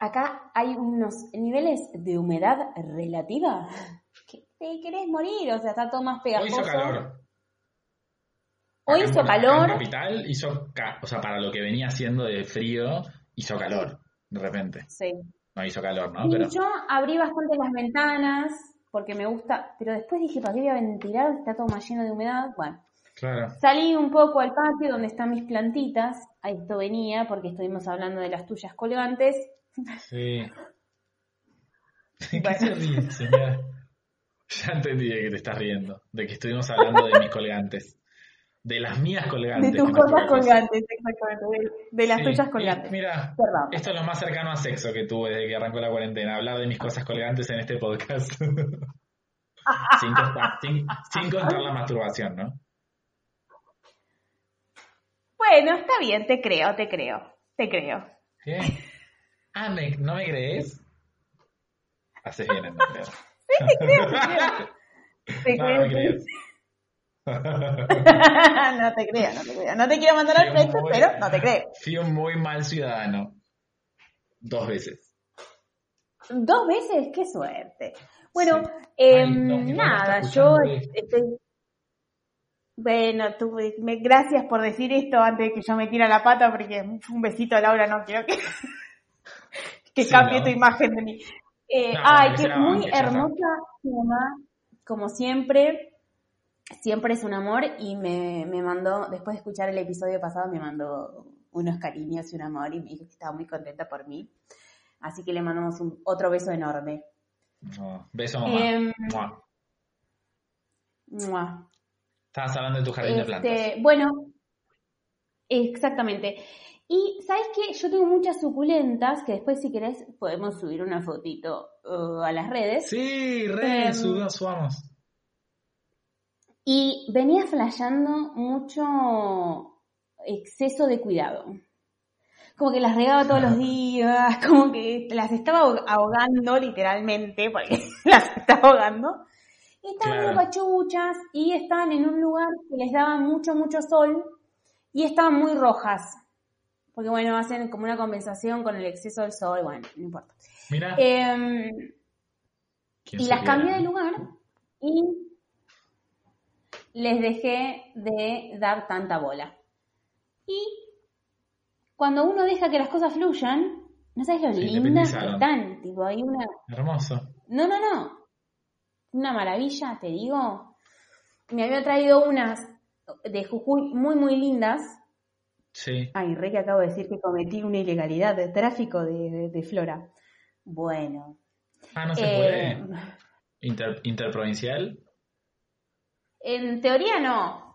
acá hay unos niveles de humedad relativa que te querés morir, o sea, está todo más Hoy pegajoso. hizo calor. Hoy hizo calor. En capital hizo, o sea, para lo que venía haciendo de frío, hizo calor, de repente. Sí. No hizo calor, ¿no? Y Pero yo abrí bastante las ventanas porque me gusta, pero después dije, ¿para qué voy a ventilar? Está todo más lleno de humedad. Bueno, claro. salí un poco al patio donde están mis plantitas. A esto venía porque estuvimos hablando de las tuyas colgantes. Sí. ¿De qué Bueno. se ríe, señora? Ya entendí de que te estás riendo. De que estuvimos hablando de mis colgantes. De las mías De colgantes. tus que no cosas colgantes, exactamente. De, de las Sí, tuyas colgantes. Mira, Perdón. esto es lo más cercano a sexo que tuve desde que arrancó la cuarentena. Hablar de mis cosas colgantes en este podcast. sin, contar, sin, sin contar la masturbación, ¿no? Bueno, está bien, te creo, te creo, te creo. ¿Qué? Ah, ¿me- ¿no me crees? Haces bien en no creer. Te creo, te creo. Te No, no me creo. crees. no te creo, no te creo. No te quiero mandar al muy- pero no te creo. Fui un muy mal ciudadano. Dos veces. Dos veces, qué suerte. Bueno, Sí. Ay, no, mi mamá nada, yo esto. estoy... Bueno, tú, me, gracias por decir esto antes de que yo me tire a la pata, porque un besito a Laura no quiero que, que Sí, cambie ¿no? tu imagen de mí. Eh, No, ay, que muy hermosa mamá, como siempre. Siempre es un amor y me, me mandó, después de escuchar el episodio pasado, me mandó unos cariños y un amor y me dijo que estaba muy contenta por mí. Así que le mandamos un, otro beso enorme. No, beso mamá. Em, Mua. Mua. Estabas hablando de tu jardín de plantas. Este, bueno, exactamente. Y sabes qué, yo tengo muchas suculentas que después si querés podemos subir una fotito uh, a las redes. Sí, re, Em, sub- subamos. Y venía flasheando mucho exceso de cuidado. Como que las regaba todos los días, como que las estaba ahog- ahogando literalmente, porque las estaba ahogando. Y estaban Claro. muy pachuchas y estaban en un lugar que les daba mucho, mucho sol y estaban muy rojas. Porque bueno, hacen como una compensación con el exceso del sol, bueno, no importa. Mira. Em, ¿quién y las cambié de lugar y les dejé de dar tanta bola. Y cuando uno deja que las cosas fluyan, no sabes lo Se lindas que están. Tipo, hay una. Hermoso. No, no, no. Una maravilla, te digo. Me había traído unas de Jujuy muy, muy lindas. Sí. Ay, re que acabo de decir que cometí una ilegalidad de tráfico de, de- de flora. Bueno. Ah, no se eh, puede. Inter- interprovincial. En teoría no.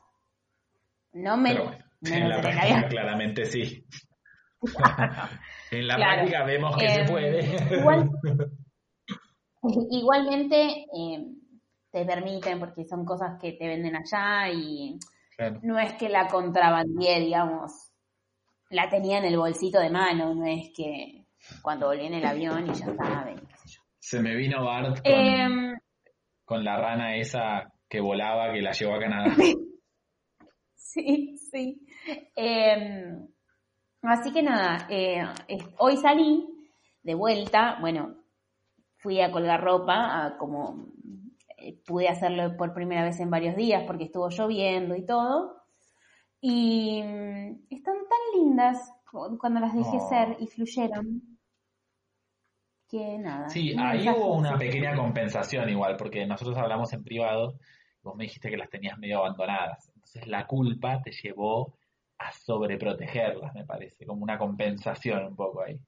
No me. Pero bueno, en la práctica claramente sí. en la Claro. práctica vemos que Eh, se puede. igual- Igualmente eh, te permiten porque son cosas que te venden allá y Claro. no es que la contrabandié, digamos. La tenía en el bolsito de mano, no es que cuando volví en el avión y ya estaba, ven, qué sé yo. Se me vino Bart con, Em, con la rana esa que volaba que la llevó a Canadá. Sí, sí. Eh, así que nada, eh, hoy salí de vuelta, bueno, fui a colgar ropa, a como eh, pude hacerlo por primera vez en varios días porque estuvo lloviendo y todo. Y mm, están tan lindas cu- cuando las dejé Oh. ser y fluyeron. Que nada. Sí, ahí hubo una pequeña compensación igual, porque nosotros hablamos en privado, vos me dijiste que las tenías medio abandonadas. Entonces la culpa te llevó a sobreprotegerlas, me parece, como una compensación un poco ahí.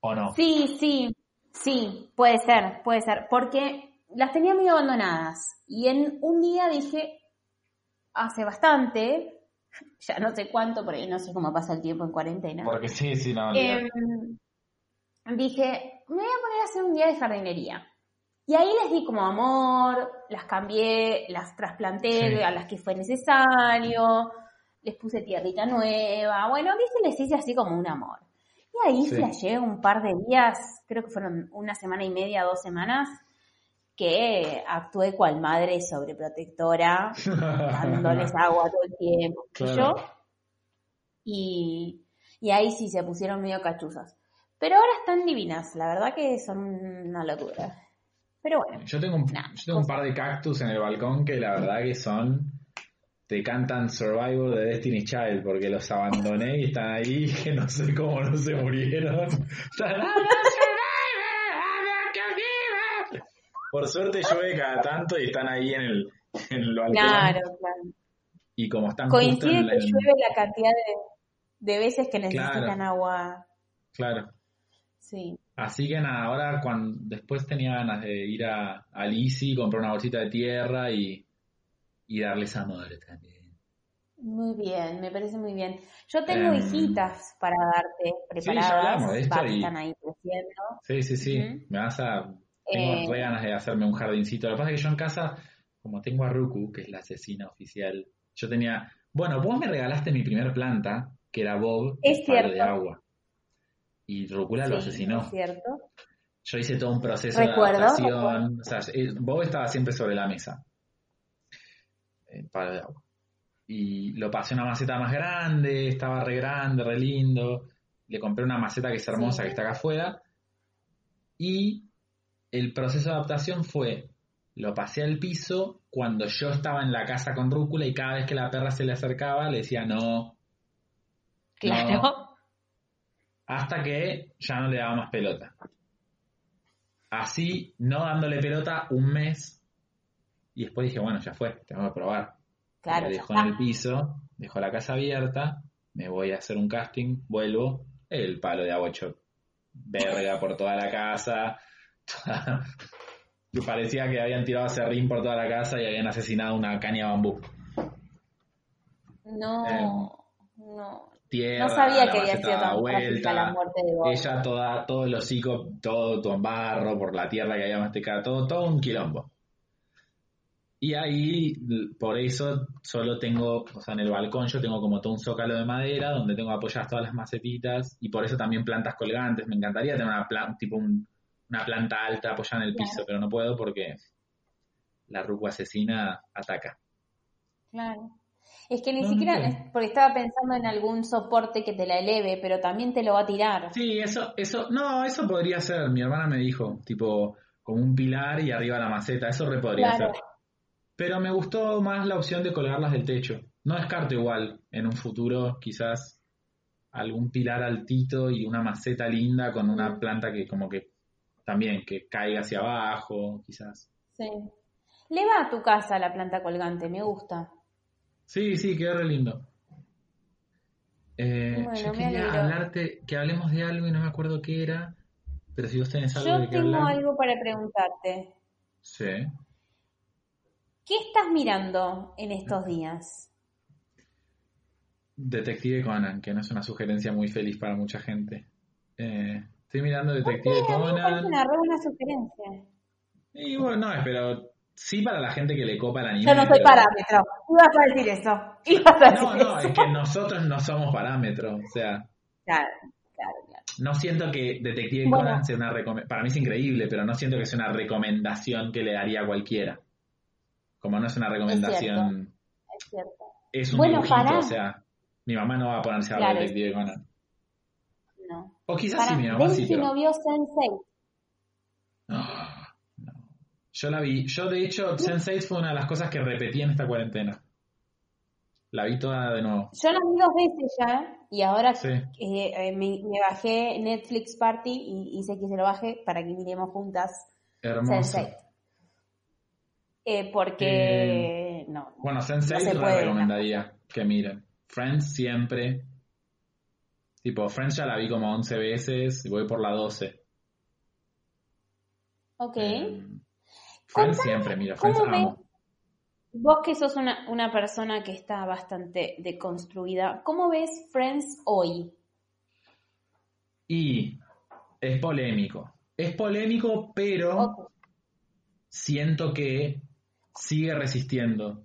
¿O no? Sí, sí, sí, puede ser, puede ser, porque las tenía medio abandonadas y en un día dije, hace bastante, ya no sé cuánto, porque no sé cómo pasa el tiempo en cuarentena, Porque sí, sí, no. em, dije, me voy a poner a hacer un día de jardinería. Y ahí les di como amor, las cambié, las trasplanté Sí. a las que fue necesario, les puse tierrita nueva, bueno, viste, les hice así como un amor. Y ahí Sí. flasheé un par de días, creo que fueron una semana y media, dos semanas, que actué cual madre sobreprotectora, dándoles agua todo el tiempo. Claro. yo. Y, y ahí sí se pusieron medio cachuzas. Pero ahora están divinas, la verdad que son una locura. Pero bueno, Yo tengo, un, Nah, yo tengo un par de cactus en el balcón que la verdad que son. Te cantan Survivor de Destiny Child porque los abandoné y están ahí que no sé cómo no se murieron. Por suerte llueve cada tanto y están ahí en el, en el balcón. claro, claro. Y como están Coincide en, que en- llueve la cantidad de, de veces que necesitan Claro. agua. Claro. Sí. Así que nada, ahora cuando después tenía ganas de ir a, a Lisi, comprar una bolsita de tierra y, y darles amor también. Muy bien, me parece muy bien. Yo tengo Em, hijitas para darte preparadas, ya hablamos de esto va, y- están ahí creciendo. Sí, sí, sí. Me vas a. Tengo Eh, re ganas de hacerme un jardincito. Lo que pasa es que yo en casa, como tengo a Ruku, que es la asesina oficial, yo tenía. Bueno, vos me regalaste mi primer planta, que era Bob, Es el de agua. Y Rukula lo asesinó. es cierto. Yo hice todo un proceso Recuerdo, de adaptación. O sea, eh, Bob estaba siempre sobre la mesa. El palo de agua. Y lo pasé a una maceta más grande, estaba re grande, re lindo. Le compré una maceta que es hermosa, Sí. que está acá afuera. Y el proceso de adaptación fue, lo pasé al piso cuando yo estaba en la casa con Rúcula y cada vez que la perra se le acercaba le decía no, Claro. Hasta que ya no le daba más pelota. Así, no dándole pelota un mes, y después dije, bueno, ya fue, tengo que probar. Claro, ya dejó en el piso, dejó la casa abierta, me voy a hacer un casting, vuelvo, el palo de hecho verga por toda la casa. parecía que habían tirado serrín por toda la casa y habían asesinado una caña de bambú. No, Em, no. Tierra, No sabía que había sido tan vuelta, la muerte de Bob. Ella toda, todo el hocico, todo, en barro por la tierra que había masticado, todo, todo un quilombo. Y ahí, por eso, solo tengo, o sea, en el balcón yo tengo como todo un zócalo de madera donde tengo apoyadas todas las macetitas y por eso también plantas colgantes. Me encantaría tener una planta, tipo un- una planta alta apoyada en el piso, Claro. pero no puedo porque la ruca asesina ataca. Claro. Es que ni No, siquiera, no. porque estaba pensando en algún soporte que te la eleve, pero también te lo va a tirar. Sí, eso, eso, no, eso podría ser, mi hermana me dijo, tipo, como un pilar y arriba la maceta, eso re podría Claro. ser. Pero me gustó más la opción de colgarlas del techo. No descarto igual, en un futuro, quizás algún pilar altito y una maceta linda con una planta que como que también, que caiga hacia abajo, quizás. Sí. Le va a tu casa la planta colgante, me gusta. Sí, sí, quedó re lindo. Eh, Bueno, yo quería hablarte, que hablemos de algo y no me acuerdo qué era, pero si vos tenés algo Yo de qué tengo hablar. algo para preguntarte. Sí. ¿Qué estás mirando en estos días? Detective Conan, que no es una sugerencia muy feliz para mucha gente. Eh, estoy mirando Detective Conan. una re buena sugerencia. Y bueno, no, pero sí para la gente que le copa el anime. Yo no soy pero- parámetro. Ibas a decir eso. Ibas a decir No, no, eso. es que nosotros no somos parámetros. O sea, Claro, claro, claro. no siento que Detective Bueno. Conan sea una recomendación. Para mí es increíble, pero no siento que sea una recomendación que le daría a cualquiera. Como no es una recomendación, Es cierto. es, un Bueno, dibujito, pará. o sea, mi mamá no va a ponerse a ver Claro. Detective Conan. No. O quizás Para, sí, mi mamá sí, Daisy pero... no vio Sense8. Yo la vi. Yo, de hecho, Sense8 fue una de las cosas que repetí en esta cuarentena. La vi toda de nuevo. Yo la vi dos veces ya y ahora Sí. eh, eh, me, me bajé Netflix Party y hice que se lo baje para que miremos juntas Hermoso. Sense8. Eh, porque no. Bueno, Sense8 No recomendaría que miren. Friends siempre. Tipo, Friends ya la vi como 11 veces y voy por la 12. Ok. Eh, Contame, siempre, mira, Friends ¿Cómo ves? amo. Vos que sos una, una persona que está bastante deconstruida, ¿cómo ves Friends hoy? Y es polémico. Es polémico, pero siento que sigue resistiendo.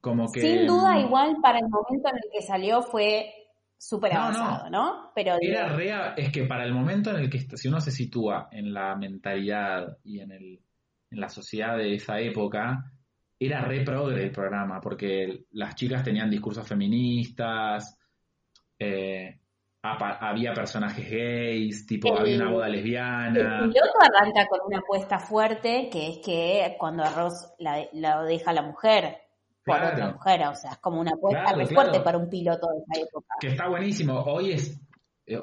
Como que. Sin duda, igual para el momento en el que salió fue súper No, no. avanzado, ¿no? Pero Era rea, es que para el momento en el que si uno se sitúa en la mentalidad y en el en la sociedad de esa época, era re progre el programa, porque las chicas tenían discursos feministas, eh, había personajes gays, tipo El- había una boda el lesbiana. piloto arranca con una apuesta fuerte, que es que cuando Arroz la, la deja la mujer por otra mujer, o sea, es como una apuesta Claro, claro. fuerte para un piloto de esa época. que está buenísimo. Hoy es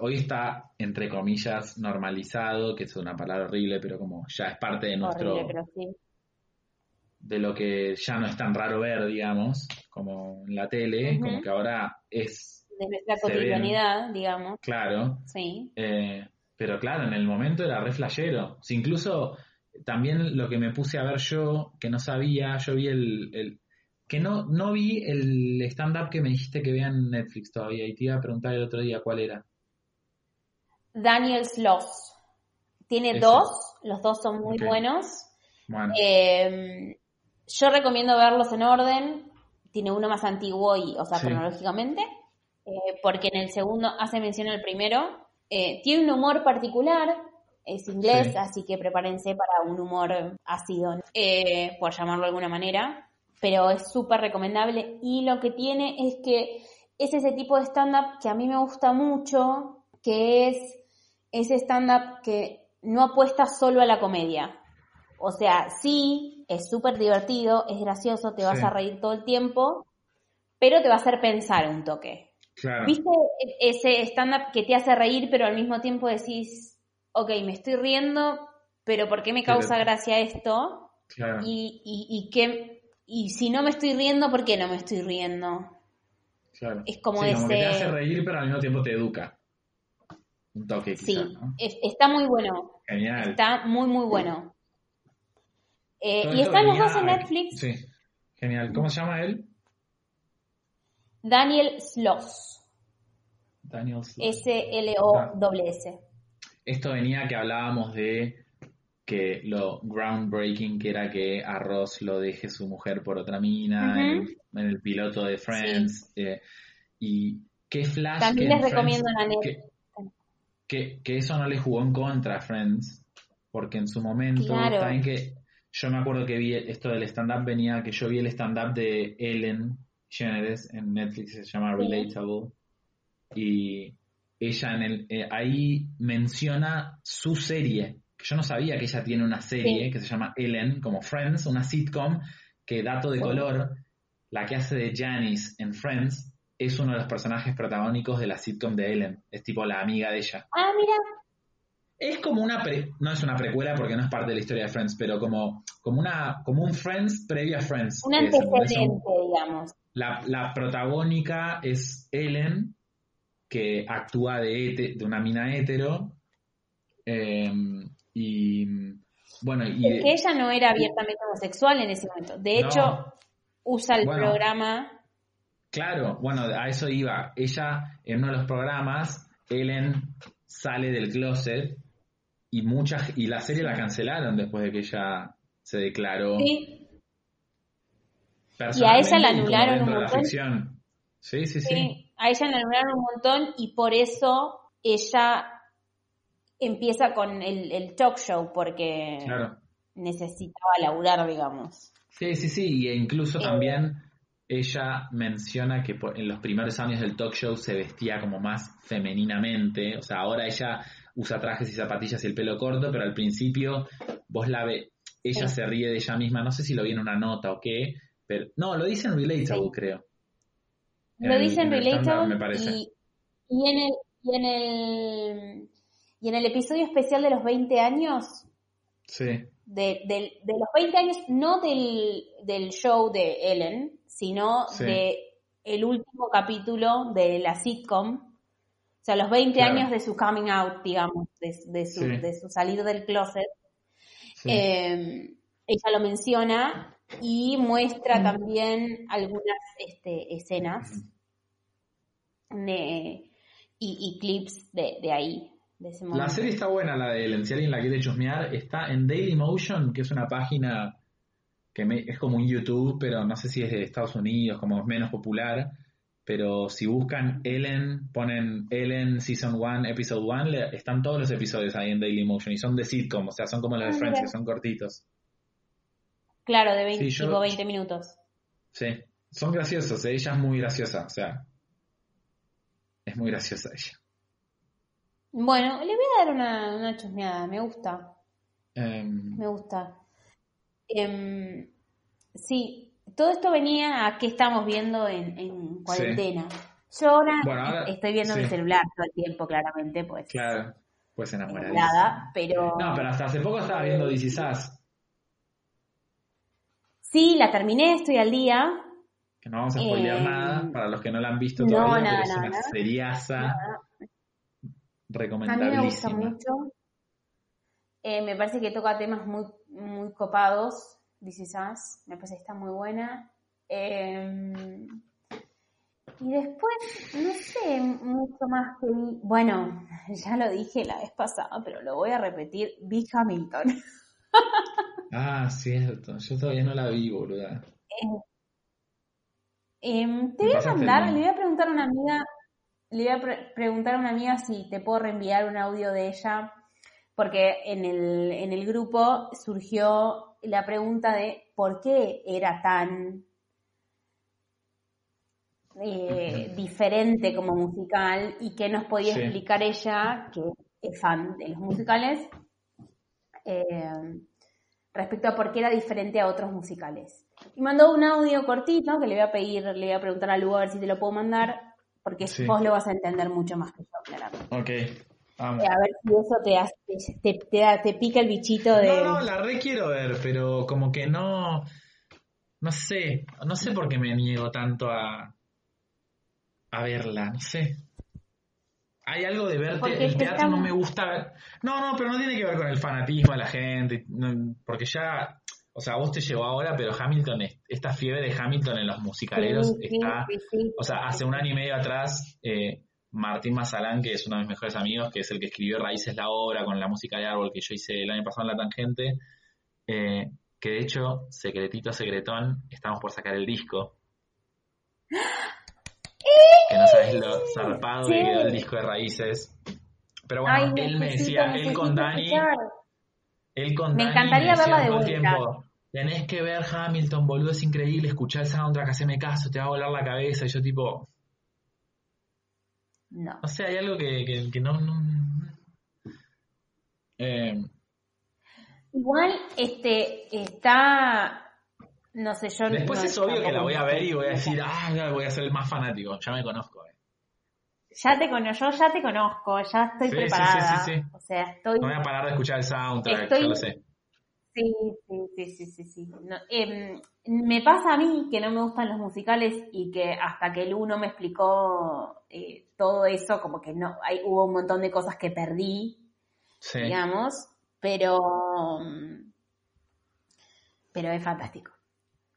hoy está entre comillas normalizado, que es una palabra horrible, pero como ya es parte de nuestro Horrible, pero sí. de lo que ya no es tan raro ver, digamos, como en la tele, como que ahora es De nuestra cotidianidad, digamos, claro. sí. eh, pero claro, en el momento era re flashero. Incluso también lo que me puse a ver yo, que no sabía, yo vi el, el- que no, no vi el stand-up que me dijiste que vean en Netflix todavía, y te iba a preguntar el otro día cuál era. Daniel Sloss. Tiene Ese. dos, los dos son muy buenos. Bueno, Eh, yo recomiendo verlos en orden. Tiene uno más antiguo y, o sea, Sí. cronológicamente, eh, porque en el segundo hace mención al primero. Eh, tiene un humor particular, es inglés, Sí. así que prepárense para un humor ácido, eh, por llamarlo de alguna manera, pero es súper recomendable y lo que tiene es que es ese tipo de stand-up que a mí me gusta mucho, que es ese stand-up que no apuesta solo a la comedia. O sea, sí, es súper divertido, es gracioso, te vas Sí. a reír todo el tiempo, pero te va a hacer pensar un toque. claro. ¿Viste ese stand-up que te hace reír, pero al mismo tiempo decís, ok, me estoy riendo, pero ¿por qué me Pero- causa gracia esto? claro. Y, y, y, qué- y si no me estoy riendo, ¿por qué no me estoy riendo? claro. es como Sí, como que te ese- hace reír, pero al mismo tiempo te educa. Un toque, Sí, quizás, ¿no? es- está muy bueno, Genial. está muy, muy bueno. Eh, y están los dos en Netflix. Sí, genial. ¿Cómo se llama él? Daniel Sloss, Daniel Sloss. S-L-O-S. Esto venía que hablábamos de que lo groundbreaking que era que a Ross lo deje su mujer por otra mina en, el, en el piloto de Friends. eh, y qué flash También que les en recomiendo Friends- que, que, que eso no le jugó en contra a Friends, porque en su momento, Claro. también que yo me acuerdo que vi esto del stand-up, venía que yo vi el stand-up de Ellen DeGeneres en Netflix, se llama. Relatable, y ella en el, eh, ahí menciona su serie, que yo no sabía que ella tiene una serie Sí. que se llama Ellen, como Friends, una sitcom, que dato de color, la que hace de Janice en Friends es uno de los personajes protagónicos de la sitcom de Ellen, es tipo la amiga de ella. Ah, mira, Es como una, pre- no es una precuela porque no es parte de la historia de Friends, pero como, como, una, como un Friends previo a Friends. un antecedente, digamos. La, la protagónica es Ellen, que actúa de, de una mina hetero. eh, y bueno, y Es que ella no era abiertamente homosexual en ese momento. De No. hecho, usa el Bueno. programa. Claro, bueno, a eso iba. Ella, en uno de los programas, Ellen sale del closet y muchas y la serie la cancelaron después de que ella se declaró Sí, personalmente ella la y anularon un montón. Sí, sí, sí. sí. A ella la anularon un montón y por eso ella empieza con el, el talk show porque Claro. necesitaba laburar, digamos. Sí, sí, sí, e incluso Eh, también ella menciona que en los primeros años del talk show se vestía como más femeninamente, o sea, ahora ella usa trajes y zapatillas y el pelo corto, pero al principio vos la ve, ella Sí. se ríe de ella misma, no sé si lo vi en una nota o qué, pero no, lo dice en Relatable, Sí. creo. Lo en el stand-up, Relatable me parece. y, y en el y en el y en el episodio especial de los 20 años Sí, de, de los 20 años, no del, del show de Ellen, sino Sí. de el último capítulo de la sitcom. O sea, los 20 Claro. años de su coming out, digamos, de, de su, Sí. de su salir del closet. sí. Eh, ella lo menciona y muestra también algunas este, escenas de- y, y clips de, de ahí. De ese momento. La serie está buena, la de Ellen. Si alguien la quiere chusmear, está en Dailymotion, que es una página que me- es como un YouTube, pero no sé si es de Estados Unidos, como es menos popular. Pero si buscan Ellen, ponen Ellen Season 1, Episode 1, le- están todos los episodios ahí en Dailymotion y son de sitcom, o sea, son como los de Ah, Friends, que son cortitos. Claro, de 20, Sí, yo- tipo 20 minutos. Sí, son graciosos, ¿eh? ella es muy graciosa, o sea, es muy graciosa ella. Bueno, le voy a dar una, una chusmeada, me gusta, Em, me gusta. Em, sí, todo esto venía a qué estamos viendo en, en cuarentena. Yo ahora, Bueno, ahora- estoy viendo mi sí. celular todo el tiempo, claramente, pues. claro, pues enamorada. pero No, pero hasta hace poco estaba viendo Is Us, sí, la terminé, estoy al día. que no vamos a spoilear Eh, nada para los que no la han visto no, todavía, nada, pero es nada, una nada. seriaza A mí me gusta recomendabilísima. mucho. Eh, me parece que toca temas muy, muy copados. This Is Us. Me parece que está muy buena. Eh, y después, no sé, mucho más que vi. Bueno, ya lo dije la vez pasada, pero lo voy a repetir. Vi Hamilton. Ah, cierto, yo todavía no la vi, boluda. Em, te Me voy a mandar, le voy a preguntar a una amiga, le voy a pre- preguntar a una amiga si te puedo reenviar un audio de ella, porque en el, en el grupo surgió la pregunta de por qué era tan eh, diferente como musical y qué nos podía Sí. explicar ella, que es fan de los musicales, eh, respecto a por qué era diferente a otros musicales. Y mandó un audio cortito que le voy a pedir, le voy a preguntar a Lu a ver si te lo puedo mandar, porque Sí. vos lo vas a entender mucho más que yo, claramente. Ok, vamos. Eh, A ver si eso te, hace- te, te, pica el bichito de... No, no, la re quiero ver, pero como que no, no sé, no sé por qué me niego tanto a, a verla, no sé. Hay algo de verte, Porque el te teatro no me gusta ver. No, no, pero no tiene que ver con el fanatismo de la gente, no, porque ya, o sea, vos te llegó ahora, pero Hamilton, es- esta fiebre de Hamilton en los musicaleros Sí, está, sí, sí. o sea, hace un año y medio atrás, eh, Martín Mazalán, que es uno de mis mejores amigos, que es el que escribió Raíces la obra con la música de árbol que yo hice el año pasado en La Tangente, eh, que de hecho, secretito secretón, estamos por sacar el disco. Que no sabes lo zarpado que quedó el disco de Raíces. Pero bueno, Ay, él me decía, él con Dani, escuchar. Él con Me Dani encantaría verla de vuelta. tiempo, Tenés que ver Hamilton, boludo, es increíble, escuchar el soundtrack, haceme caso, te va a volar la cabeza. Y yo tipo, No. no sé, hay algo que, que, que no... no- Eh, Igual, este, está... No sé, yo... después no, es obvio que la voy a ver y voy a decir, ah, voy a ser el más fanático, ya me conozco. eh. Ya te conozco, yo ya te conozco, ya estoy Sí, preparada. sí, sí, sí. O sea, estoy... No voy a parar de escuchar el soundtrack, Estoy- ya lo sé. Sí, sí, sí, sí, sí. No, em, me pasa a mí que no me gustan los musicales y que hasta que el uno me explicó eh, todo eso, como que no, hay, hubo un montón de cosas que perdí, digamos, pero, mm, pero es fantástico.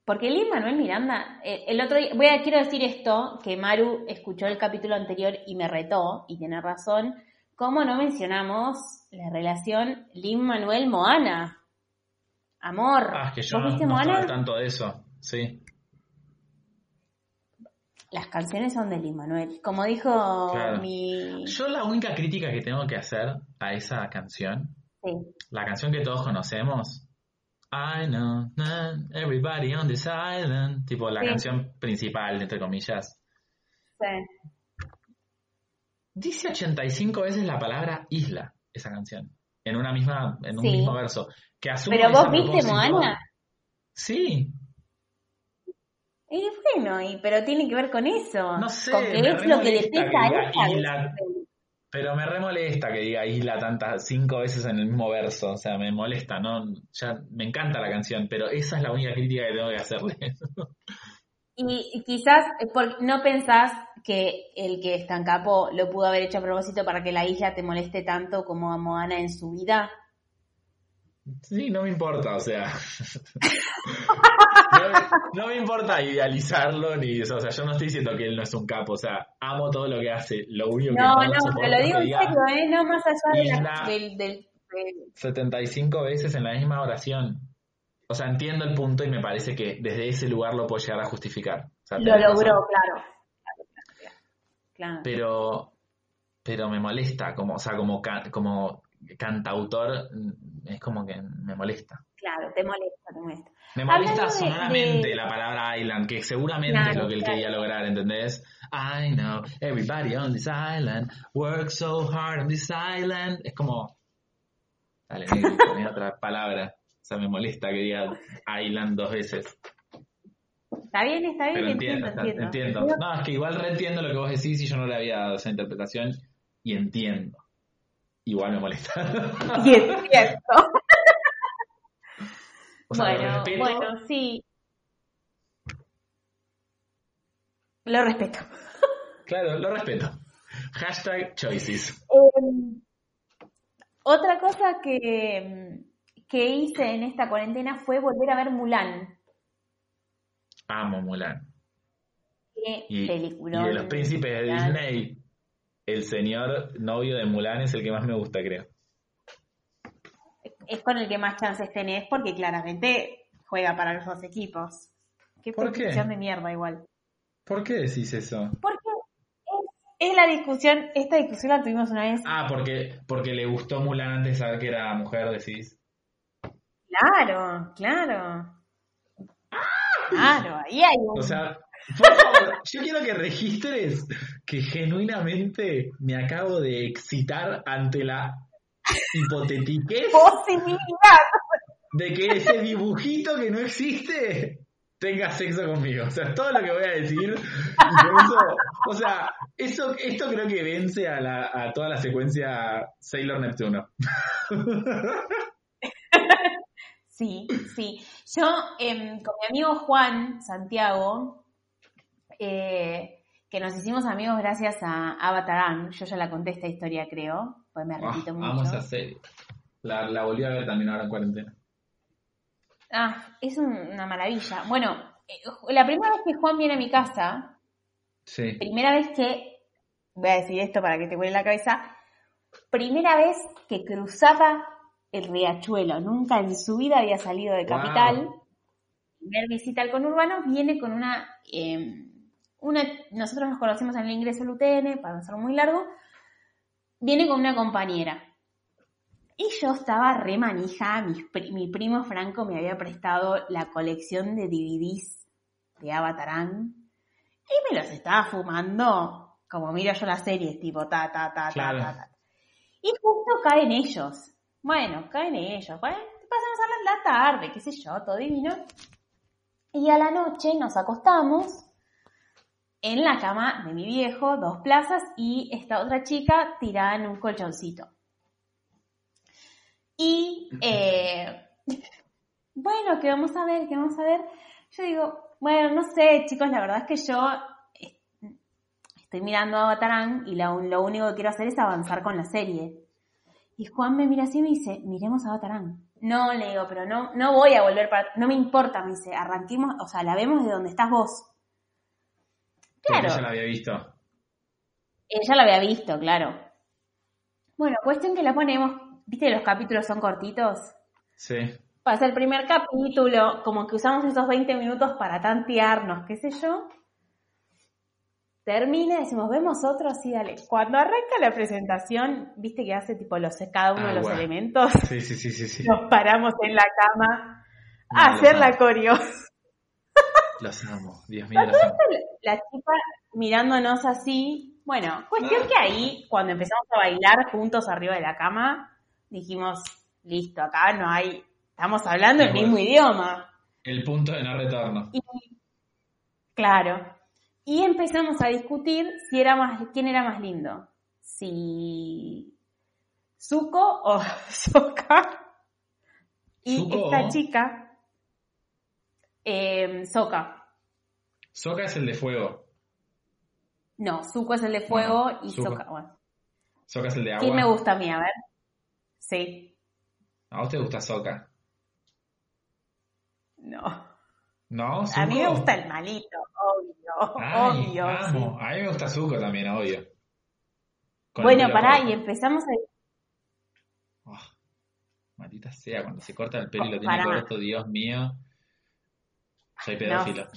Porque Lin Manuel Miranda, eh, el otro día, voy a, quiero decir esto, que Maru escuchó el capítulo anterior y me retó, y tiene razón, ¿cómo no mencionamos la relación Lin Manuel Moana? Amor, Ah, es que yo ¿vos no, viste no Moana? tanto de eso, sí. Las canciones son de Lin Manuel. Como dijo Claro. mi... Yo la única crítica que tengo que hacer a esa canción, Sí, la canción que todos conocemos, I know everybody on this island, tipo la Sí. canción principal, entre comillas, sí. dice 85 veces la palabra isla, esa canción, en una misma, en un Sí. mismo verso. Que Pero vos viste. Moana. Sí, Y bueno, y, pero tiene que ver con eso. No sé, con que es lo que le pesa a ella. Pero me remolesta que diga isla tantas, cinco veces en el mismo verso, o sea, me molesta, ¿no? Ya me encanta la canción, pero esa es la única crítica que tengo que hacerle. Y, quizás eh, no pensás que el que capo lo pudo haber hecho a propósito para que la isla te moleste tanto como a Moana en su vida. Sí, no me importa, o sea. no, no me importa idealizarlo ni eso. O sea, yo no estoy diciendo que él no es un capo. O sea, amo todo lo que hace. Lo único que No, no, no, soporto pero lo digo que en serio, ¿eh? No más allá de la- del, del, del- 75 veces en la misma oración. O sea, entiendo el punto y me parece que desde ese lugar lo puedo llegar a justificar. O sea, Lo logró, claro. Claro, claro. Pero, pero me molesta, como, o sea, como, como cantautor, es como que me molesta. Claro, te molesta, te molesta. Me molesta Hablando sonoramente de- la palabra island, que seguramente es lo que él claro. quería lograr, ¿entendés? I know everybody on this island works so hard on this island. Es como, dale, poné otra palabra. O sea, me molesta que diga island dos veces. Está bien, está bien, Pero entiendo, entiendo, entiendo. entiendo. No, es que igual reentiendo lo que vos decís y yo no le había dado esa interpretación y entiendo. Igual me molesta. Y es cierto. O sea, lo bueno, respeto, bueno, sí. Lo respeto. Claro, lo respeto. Hashtag choices. Eh, otra cosa que, que hice en esta cuarentena fue volver a ver Mulan. Amo Mulan. Qué Y, y peliculón. de los príncipes de. Disney, el señor novio de Mulan es el que más me gusta, creo. Es con el que más chances tenés porque claramente juega para los dos equipos. Qué ¿Por qué? discusión de mierda igual. ¿Por qué decís eso? Porque es, es la discusión, esta discusión la tuvimos una vez. Ah, porque, porque le gustó Mulan antes de saber que era mujer, decís. Claro, claro. Claro, ahí hay un... O sea, por favor, yo quiero que registres que genuinamente me acabo de excitar ante la hipotetiquez posibilidad. de que ese dibujito que no existe tenga sexo conmigo. O sea, todo lo que voy a decir. eso, o sea, eso, esto creo que vence a, la, a toda la secuencia Sailor Neptuno. Sí, sí. Yo em, con mi amigo Juan Santiago, que nos hicimos amigos gracias a Avatar, yo ya la conté esta historia creo, pues me repito mucho. vamos a serie. La, la volví a ver también ahora en cuarentena. Ah, es un- una maravilla. Bueno, eh, la primera vez que Juan viene a mi casa, Sí. primera vez que, voy a decir esto para que te huele la cabeza, primera vez que cruzaba el riachuelo, nunca en su vida había salido de Wow. capital, primer visita al conurbano, viene con una, eh, una, nosotros nos conocimos en el ingreso al UTN, para no ser muy largo, viene con una compañera. Y yo estaba re manija, mi, pri- mi primo Franco me había prestado la colección de DVDs de Avatarán y me los estaba fumando como miro yo las series, tipo ta, ta, ta, Claro. ta, ta, ta. Y justo caen ellos. Bueno, caen ellos. Bueno, pasamos a la, la tarde, qué sé yo, todo divino. Y a la noche nos acostamos en la cama de mi viejo, dos plazas, y esta otra chica tirada en un colchoncito. Y, eh, bueno, ¿qué vamos a ver? ¿Qué vamos a ver? Yo digo, bueno, no sé, chicos, la verdad es que yo eh, estoy mirando a Batarán y lo, lo único que quiero hacer es avanzar con la serie. Y Juan me mira así y me dice, miremos a Batarán. No, le digo, pero no, no voy a volver para, no me importa, me dice, arranquemos, o sea, la vemos de donde estás vos. Claro. ya la había visto. Ella lo había visto, claro. Bueno, cuestión que la ponemos, viste, los capítulos son cortitos. Sí. Pasa el primer capítulo, como que usamos esos 20 minutos para tantearnos, qué sé yo. Termina, decimos, vemos otro, sí, dale. Cuando arranca la presentación, viste que hace tipo los, cada uno de los elementos, Sí, sí, sí, sí, sí. nos paramos en la cama a hacer la coreo. Los amo. Dios mío, los amo. La chica mirándonos así. Bueno, cuestión que ahí, cuando empezamos a bailar juntos arriba de la cama, dijimos, listo, acá no hay, estamos hablando el mismo idioma. El punto de no retorno. Claro. Y empezamos a discutir si era más, quién era más lindo. Si Zuko o Soka. Y ¿Zuko esta chica, eh, Soka. Soka es el de fuego. No, Zuko es el de fuego Bueno, y Zuko. Soka. Bueno. Soka es el de agua. ¿Quién me gusta a mí? A ver. Sí. ¿A vos te gusta Soca? No. ¿No? A mí me ¿Zuko? gusta el malito, obvio, Ay, obvio. amo. sí. A mí me gusta Zuko también, obvio. Con Bueno, pará, y empezamos a... Oh, maldita sea, cuando se corta el pelo y lo Oh, tiene pará. corto, Dios mío. Soy pedófilo.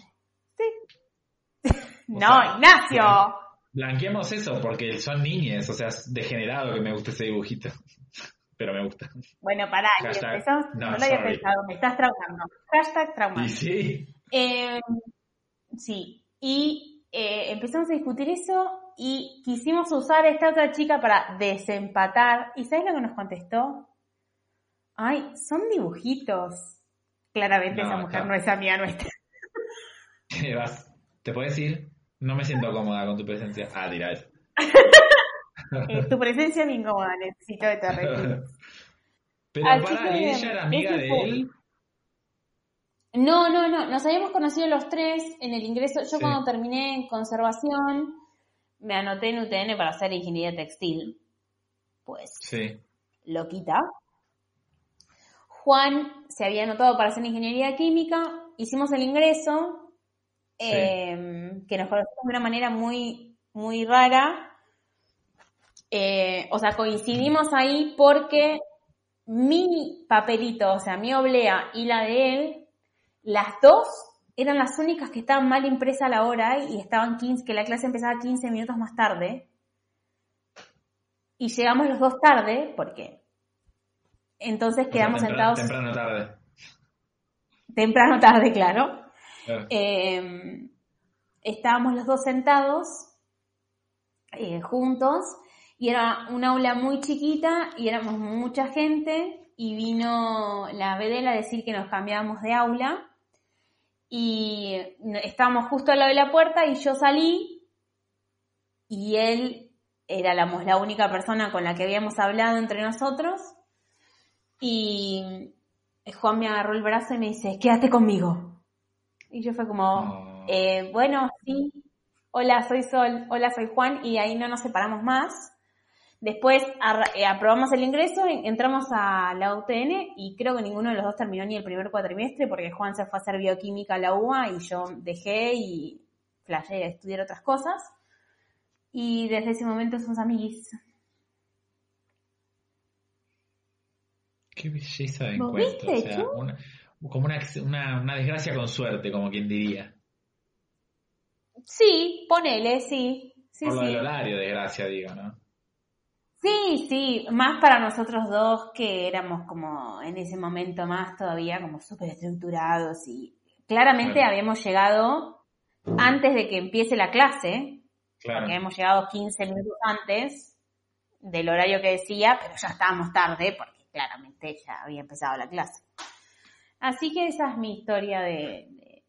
No, sea, Ignacio. Blanqueemos eso, porque son niñes, o sea, es degenerado que me guste ese dibujito. Pero me gusta. Bueno, pará, Hashtag, empezamos... no, No, lo había sorry. pensado, me estás traumando. Hashtag traumando. Y sí, Eh, sí, y eh, empezamos a discutir eso y quisimos usar a esta otra chica para desempatar. ¿Y sabes lo que nos contestó? Ay, son dibujitos. Claramente No, esa mujer no es amiga nuestra. ¿qué vas? ¿Te puedes ir? No me siento cómoda con tu presencia. Ah, dirá eso. Eh, tu presencia me incomoda, necesito te retires. Pero Así para, que, ¿y ella era amiga de fue- él? No, no, no. Nos habíamos conocido los tres en el ingreso. Yo Sí. cuando terminé en conservación, me anoté en UTN para hacer ingeniería textil. Pues Sí. loquita. Juan se había anotado para hacer ingeniería química, hicimos el ingreso, Sí. eh, que nos conocimos de una manera muy, muy rara. Eh, o sea, coincidimos ahí porque mi papelito, o sea, mi oblea y la de él, las dos eran las únicas que estaban mal impresas a la hora y estaban 15, que la clase empezaba 15 minutos más tarde. Y llegamos los dos tarde, porque entonces O sea, quedamos temprano, sentados Temprano tarde. temprano tarde, claro. Claro. Eh, estábamos los dos sentados eh, juntos y era un aula muy chiquita y éramos mucha gente y vino la vedela a decir que nos cambiábamos de aula y estábamos justo al lado de la puerta y yo salí y él era la, la única persona con la que habíamos hablado entre nosotros y Juan me agarró el brazo y me dice, quédate conmigo. Y yo fue como, No. eh, bueno, sí, hola, soy Sol, hola, soy Juan, y ahí no nos separamos más. Después eh, aprobamos el ingreso, en- entramos a la UTN y creo que ninguno de los dos terminó ni el primer cuatrimestre porque Juan se fue a hacer bioquímica a la UBA y yo dejé y flashé a estudiar otras cosas. Y desde ese momento somos amiguis. Qué belleza de ¿Vos encuentro. viste, o sea, una- como una, una, una desgracia con suerte, como quien diría. Sí, ponele, sí. Sí, Por lo sí. del horario, desgracia, digo, ¿no? Sí, sí, más para nosotros dos que éramos como en ese momento más todavía como súper estructurados y claramente Claro. habíamos llegado antes de que empiece la clase, Claro. porque hemos llegado 15 minutos antes del horario que decía, pero ya estábamos tarde porque claramente ya había empezado la clase. Así que esa es mi historia de... de,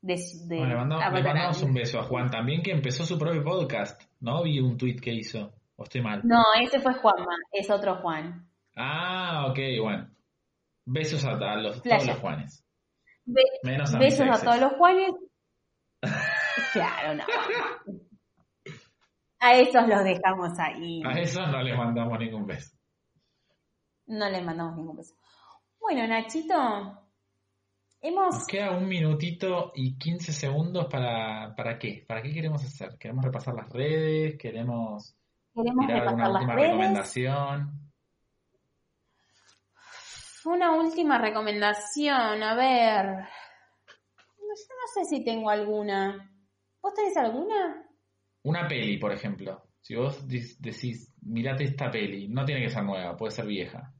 de- de- Bueno, le, mandamos un beso a Juan también, que empezó su propio podcast, ¿no? Vi un tweet que hizo. ¿O estoy mal? No, ese fue Juanma, es otro Juan. Ah, ok, bueno. Besos a, a los, todos los Juanes. Be- Menos a Besos a todos los Juanes. Claro, no. A esos los dejamos ahí. A esos no les mandamos ningún beso. No les mandamos ningún beso. Bueno, Nachito, hemos... Nos queda un minutito y 15 segundos para, ¿para qué? ¿Para qué queremos hacer? ¿Queremos repasar las redes? ¿Queremos Queremos tirar alguna repasar las última redes. recomendación? Una última recomendación, a ver. No, yo no sé si tengo alguna. ¿Vos tenés alguna? Una peli, por ejemplo. Si vos decís, mirate esta peli, no tiene que ser nueva, puede ser vieja.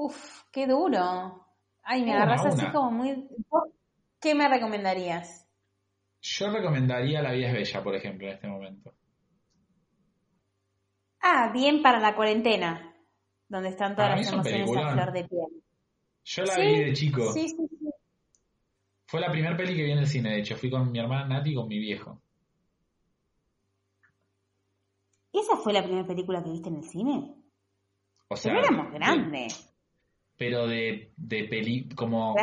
Uf, qué duro. Ay, me agarras así como muy... ¿Vos ¿Qué me recomendarías? Yo recomendaría La vida es bella, por ejemplo, en este momento. Ah, bien para la cuarentena, donde están todas las emociones a flor de piel. Yo la Sí, vi de chico. Sí, sí, sí. Fue la primera peli que vi en el cine, de hecho. Fui con mi hermana Nati y con mi viejo. ¿Esa fue la primera película que viste en el cine? O sea, Pero éramos de- grandes. Pero de, de peli, como,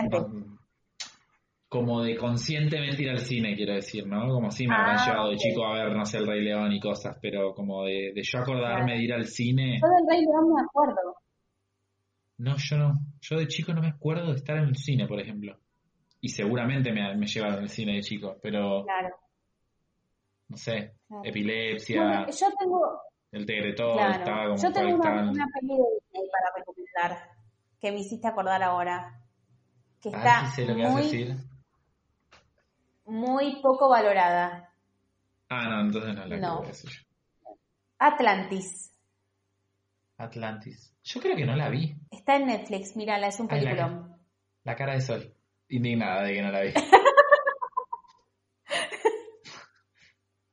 como de conscientemente ir al cine, quiero decir, ¿no? Como si me Ah, habrán llevado de chico a ver, no sé, El Rey León y cosas, pero como de, de yo acordarme de ir al cine. Yo del Rey León me acuerdo. No, yo no. Yo de chico no me acuerdo de estar en un cine, por ejemplo. Y seguramente me, me llevaron al cine de chico, pero Claro. no sé, claro. epilepsia, Bueno, yo tengo, el Tegretol, claro, estaba como yo tengo una, peli de Disney para recomendar que me hiciste acordar ahora. Que A ver está si sé lo que vas a muy, decir. muy poco valorada. Ah, no, entonces no la No. voy a decir. Atlantis. Atlantis. Yo creo que no la vi. Está en Netflix, mírala, es un Ay, la. La cara de Sol. Indignada de que no la vi.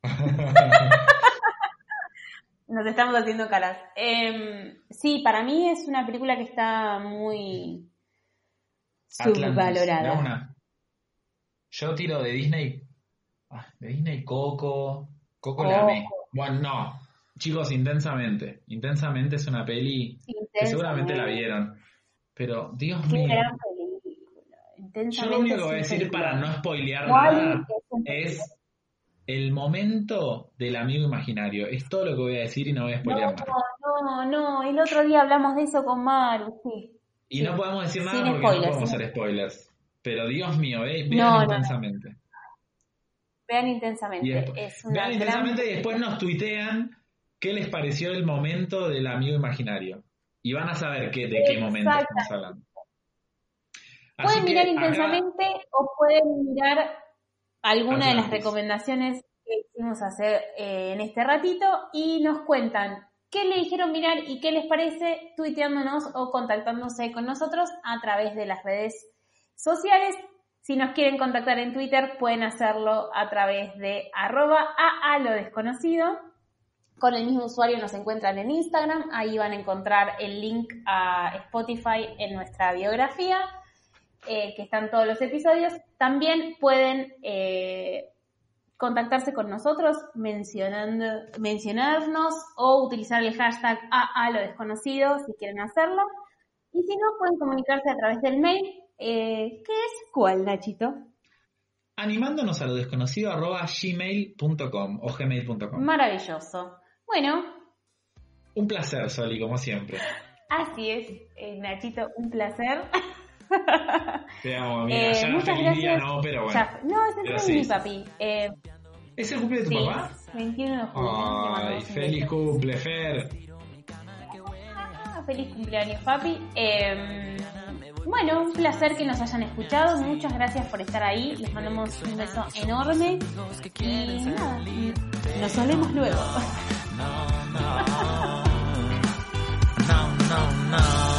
Nos estamos haciendo caras. Em, sí, para mí es una película que está muy Atlantis, subvalorada. una. Yo tiro de Disney. ah, de Disney Coco. Coco la amé. Coco. Bueno, no. Chicos, intensamente. Intensamente es una peli que seguramente la vieron. Pero, Dios Qué mío. gran película. Yo lo único que voy a decir para no spoilear nada es el momento del amigo imaginario. Es todo lo que voy a decir y no voy a spoilear. No, no, no, el otro día hablamos de eso con Maru, sí. Y no podemos decir nada Sin porque spoilers, no podemos sin- hacer spoilers. Pero Dios mío, eh, vean No, no, no. intensamente. Vean Y intensamente. después- es una vean gran- intensamente y después nos tuitean qué les pareció el momento del amigo imaginario. Y van a saber qué, de qué momento estamos hablando. Así Pueden mirar acá- intensamente o pueden mirar alguna de las recomendaciones que hicimos hacer eh, en este ratito y nos cuentan qué le dijeron mirar y qué les parece tuiteándonos o contactándose con nosotros a través de las redes sociales. Si nos quieren contactar en Twitter pueden hacerlo a través de arroba a lo desconocido. Con el mismo usuario nos encuentran en Instagram, ahí van a encontrar el link a Spotify en nuestra biografía eh, que están todos los episodios. También pueden eh, contactarse con nosotros, mencionando, mencionarnos o utilizar el hashtag a, lo desconocido si quieren hacerlo. Y si no, pueden comunicarse a través del mail, eh, que es cuál, Nachito. Animándonos a lo desconocido arroba gmail.com o gmail.com. Maravilloso. Bueno, Un placer, Soli, como siempre. así es, eh, Nachito, un placer. Te amo, amiga. Eh, ya no muchas gracias. no, pero bueno. Ya, no, eh, es el cumpleaños de mi papi. ¿Es el cumple de tu papá? 21 de julio. Feliz cumple, ah, feliz cumpleaños, papi. Em, bueno, un placer que nos hayan escuchado. Muchas gracias por estar ahí. Les mandamos un beso enorme. Y nada, nos volvemos luego. no, no, no.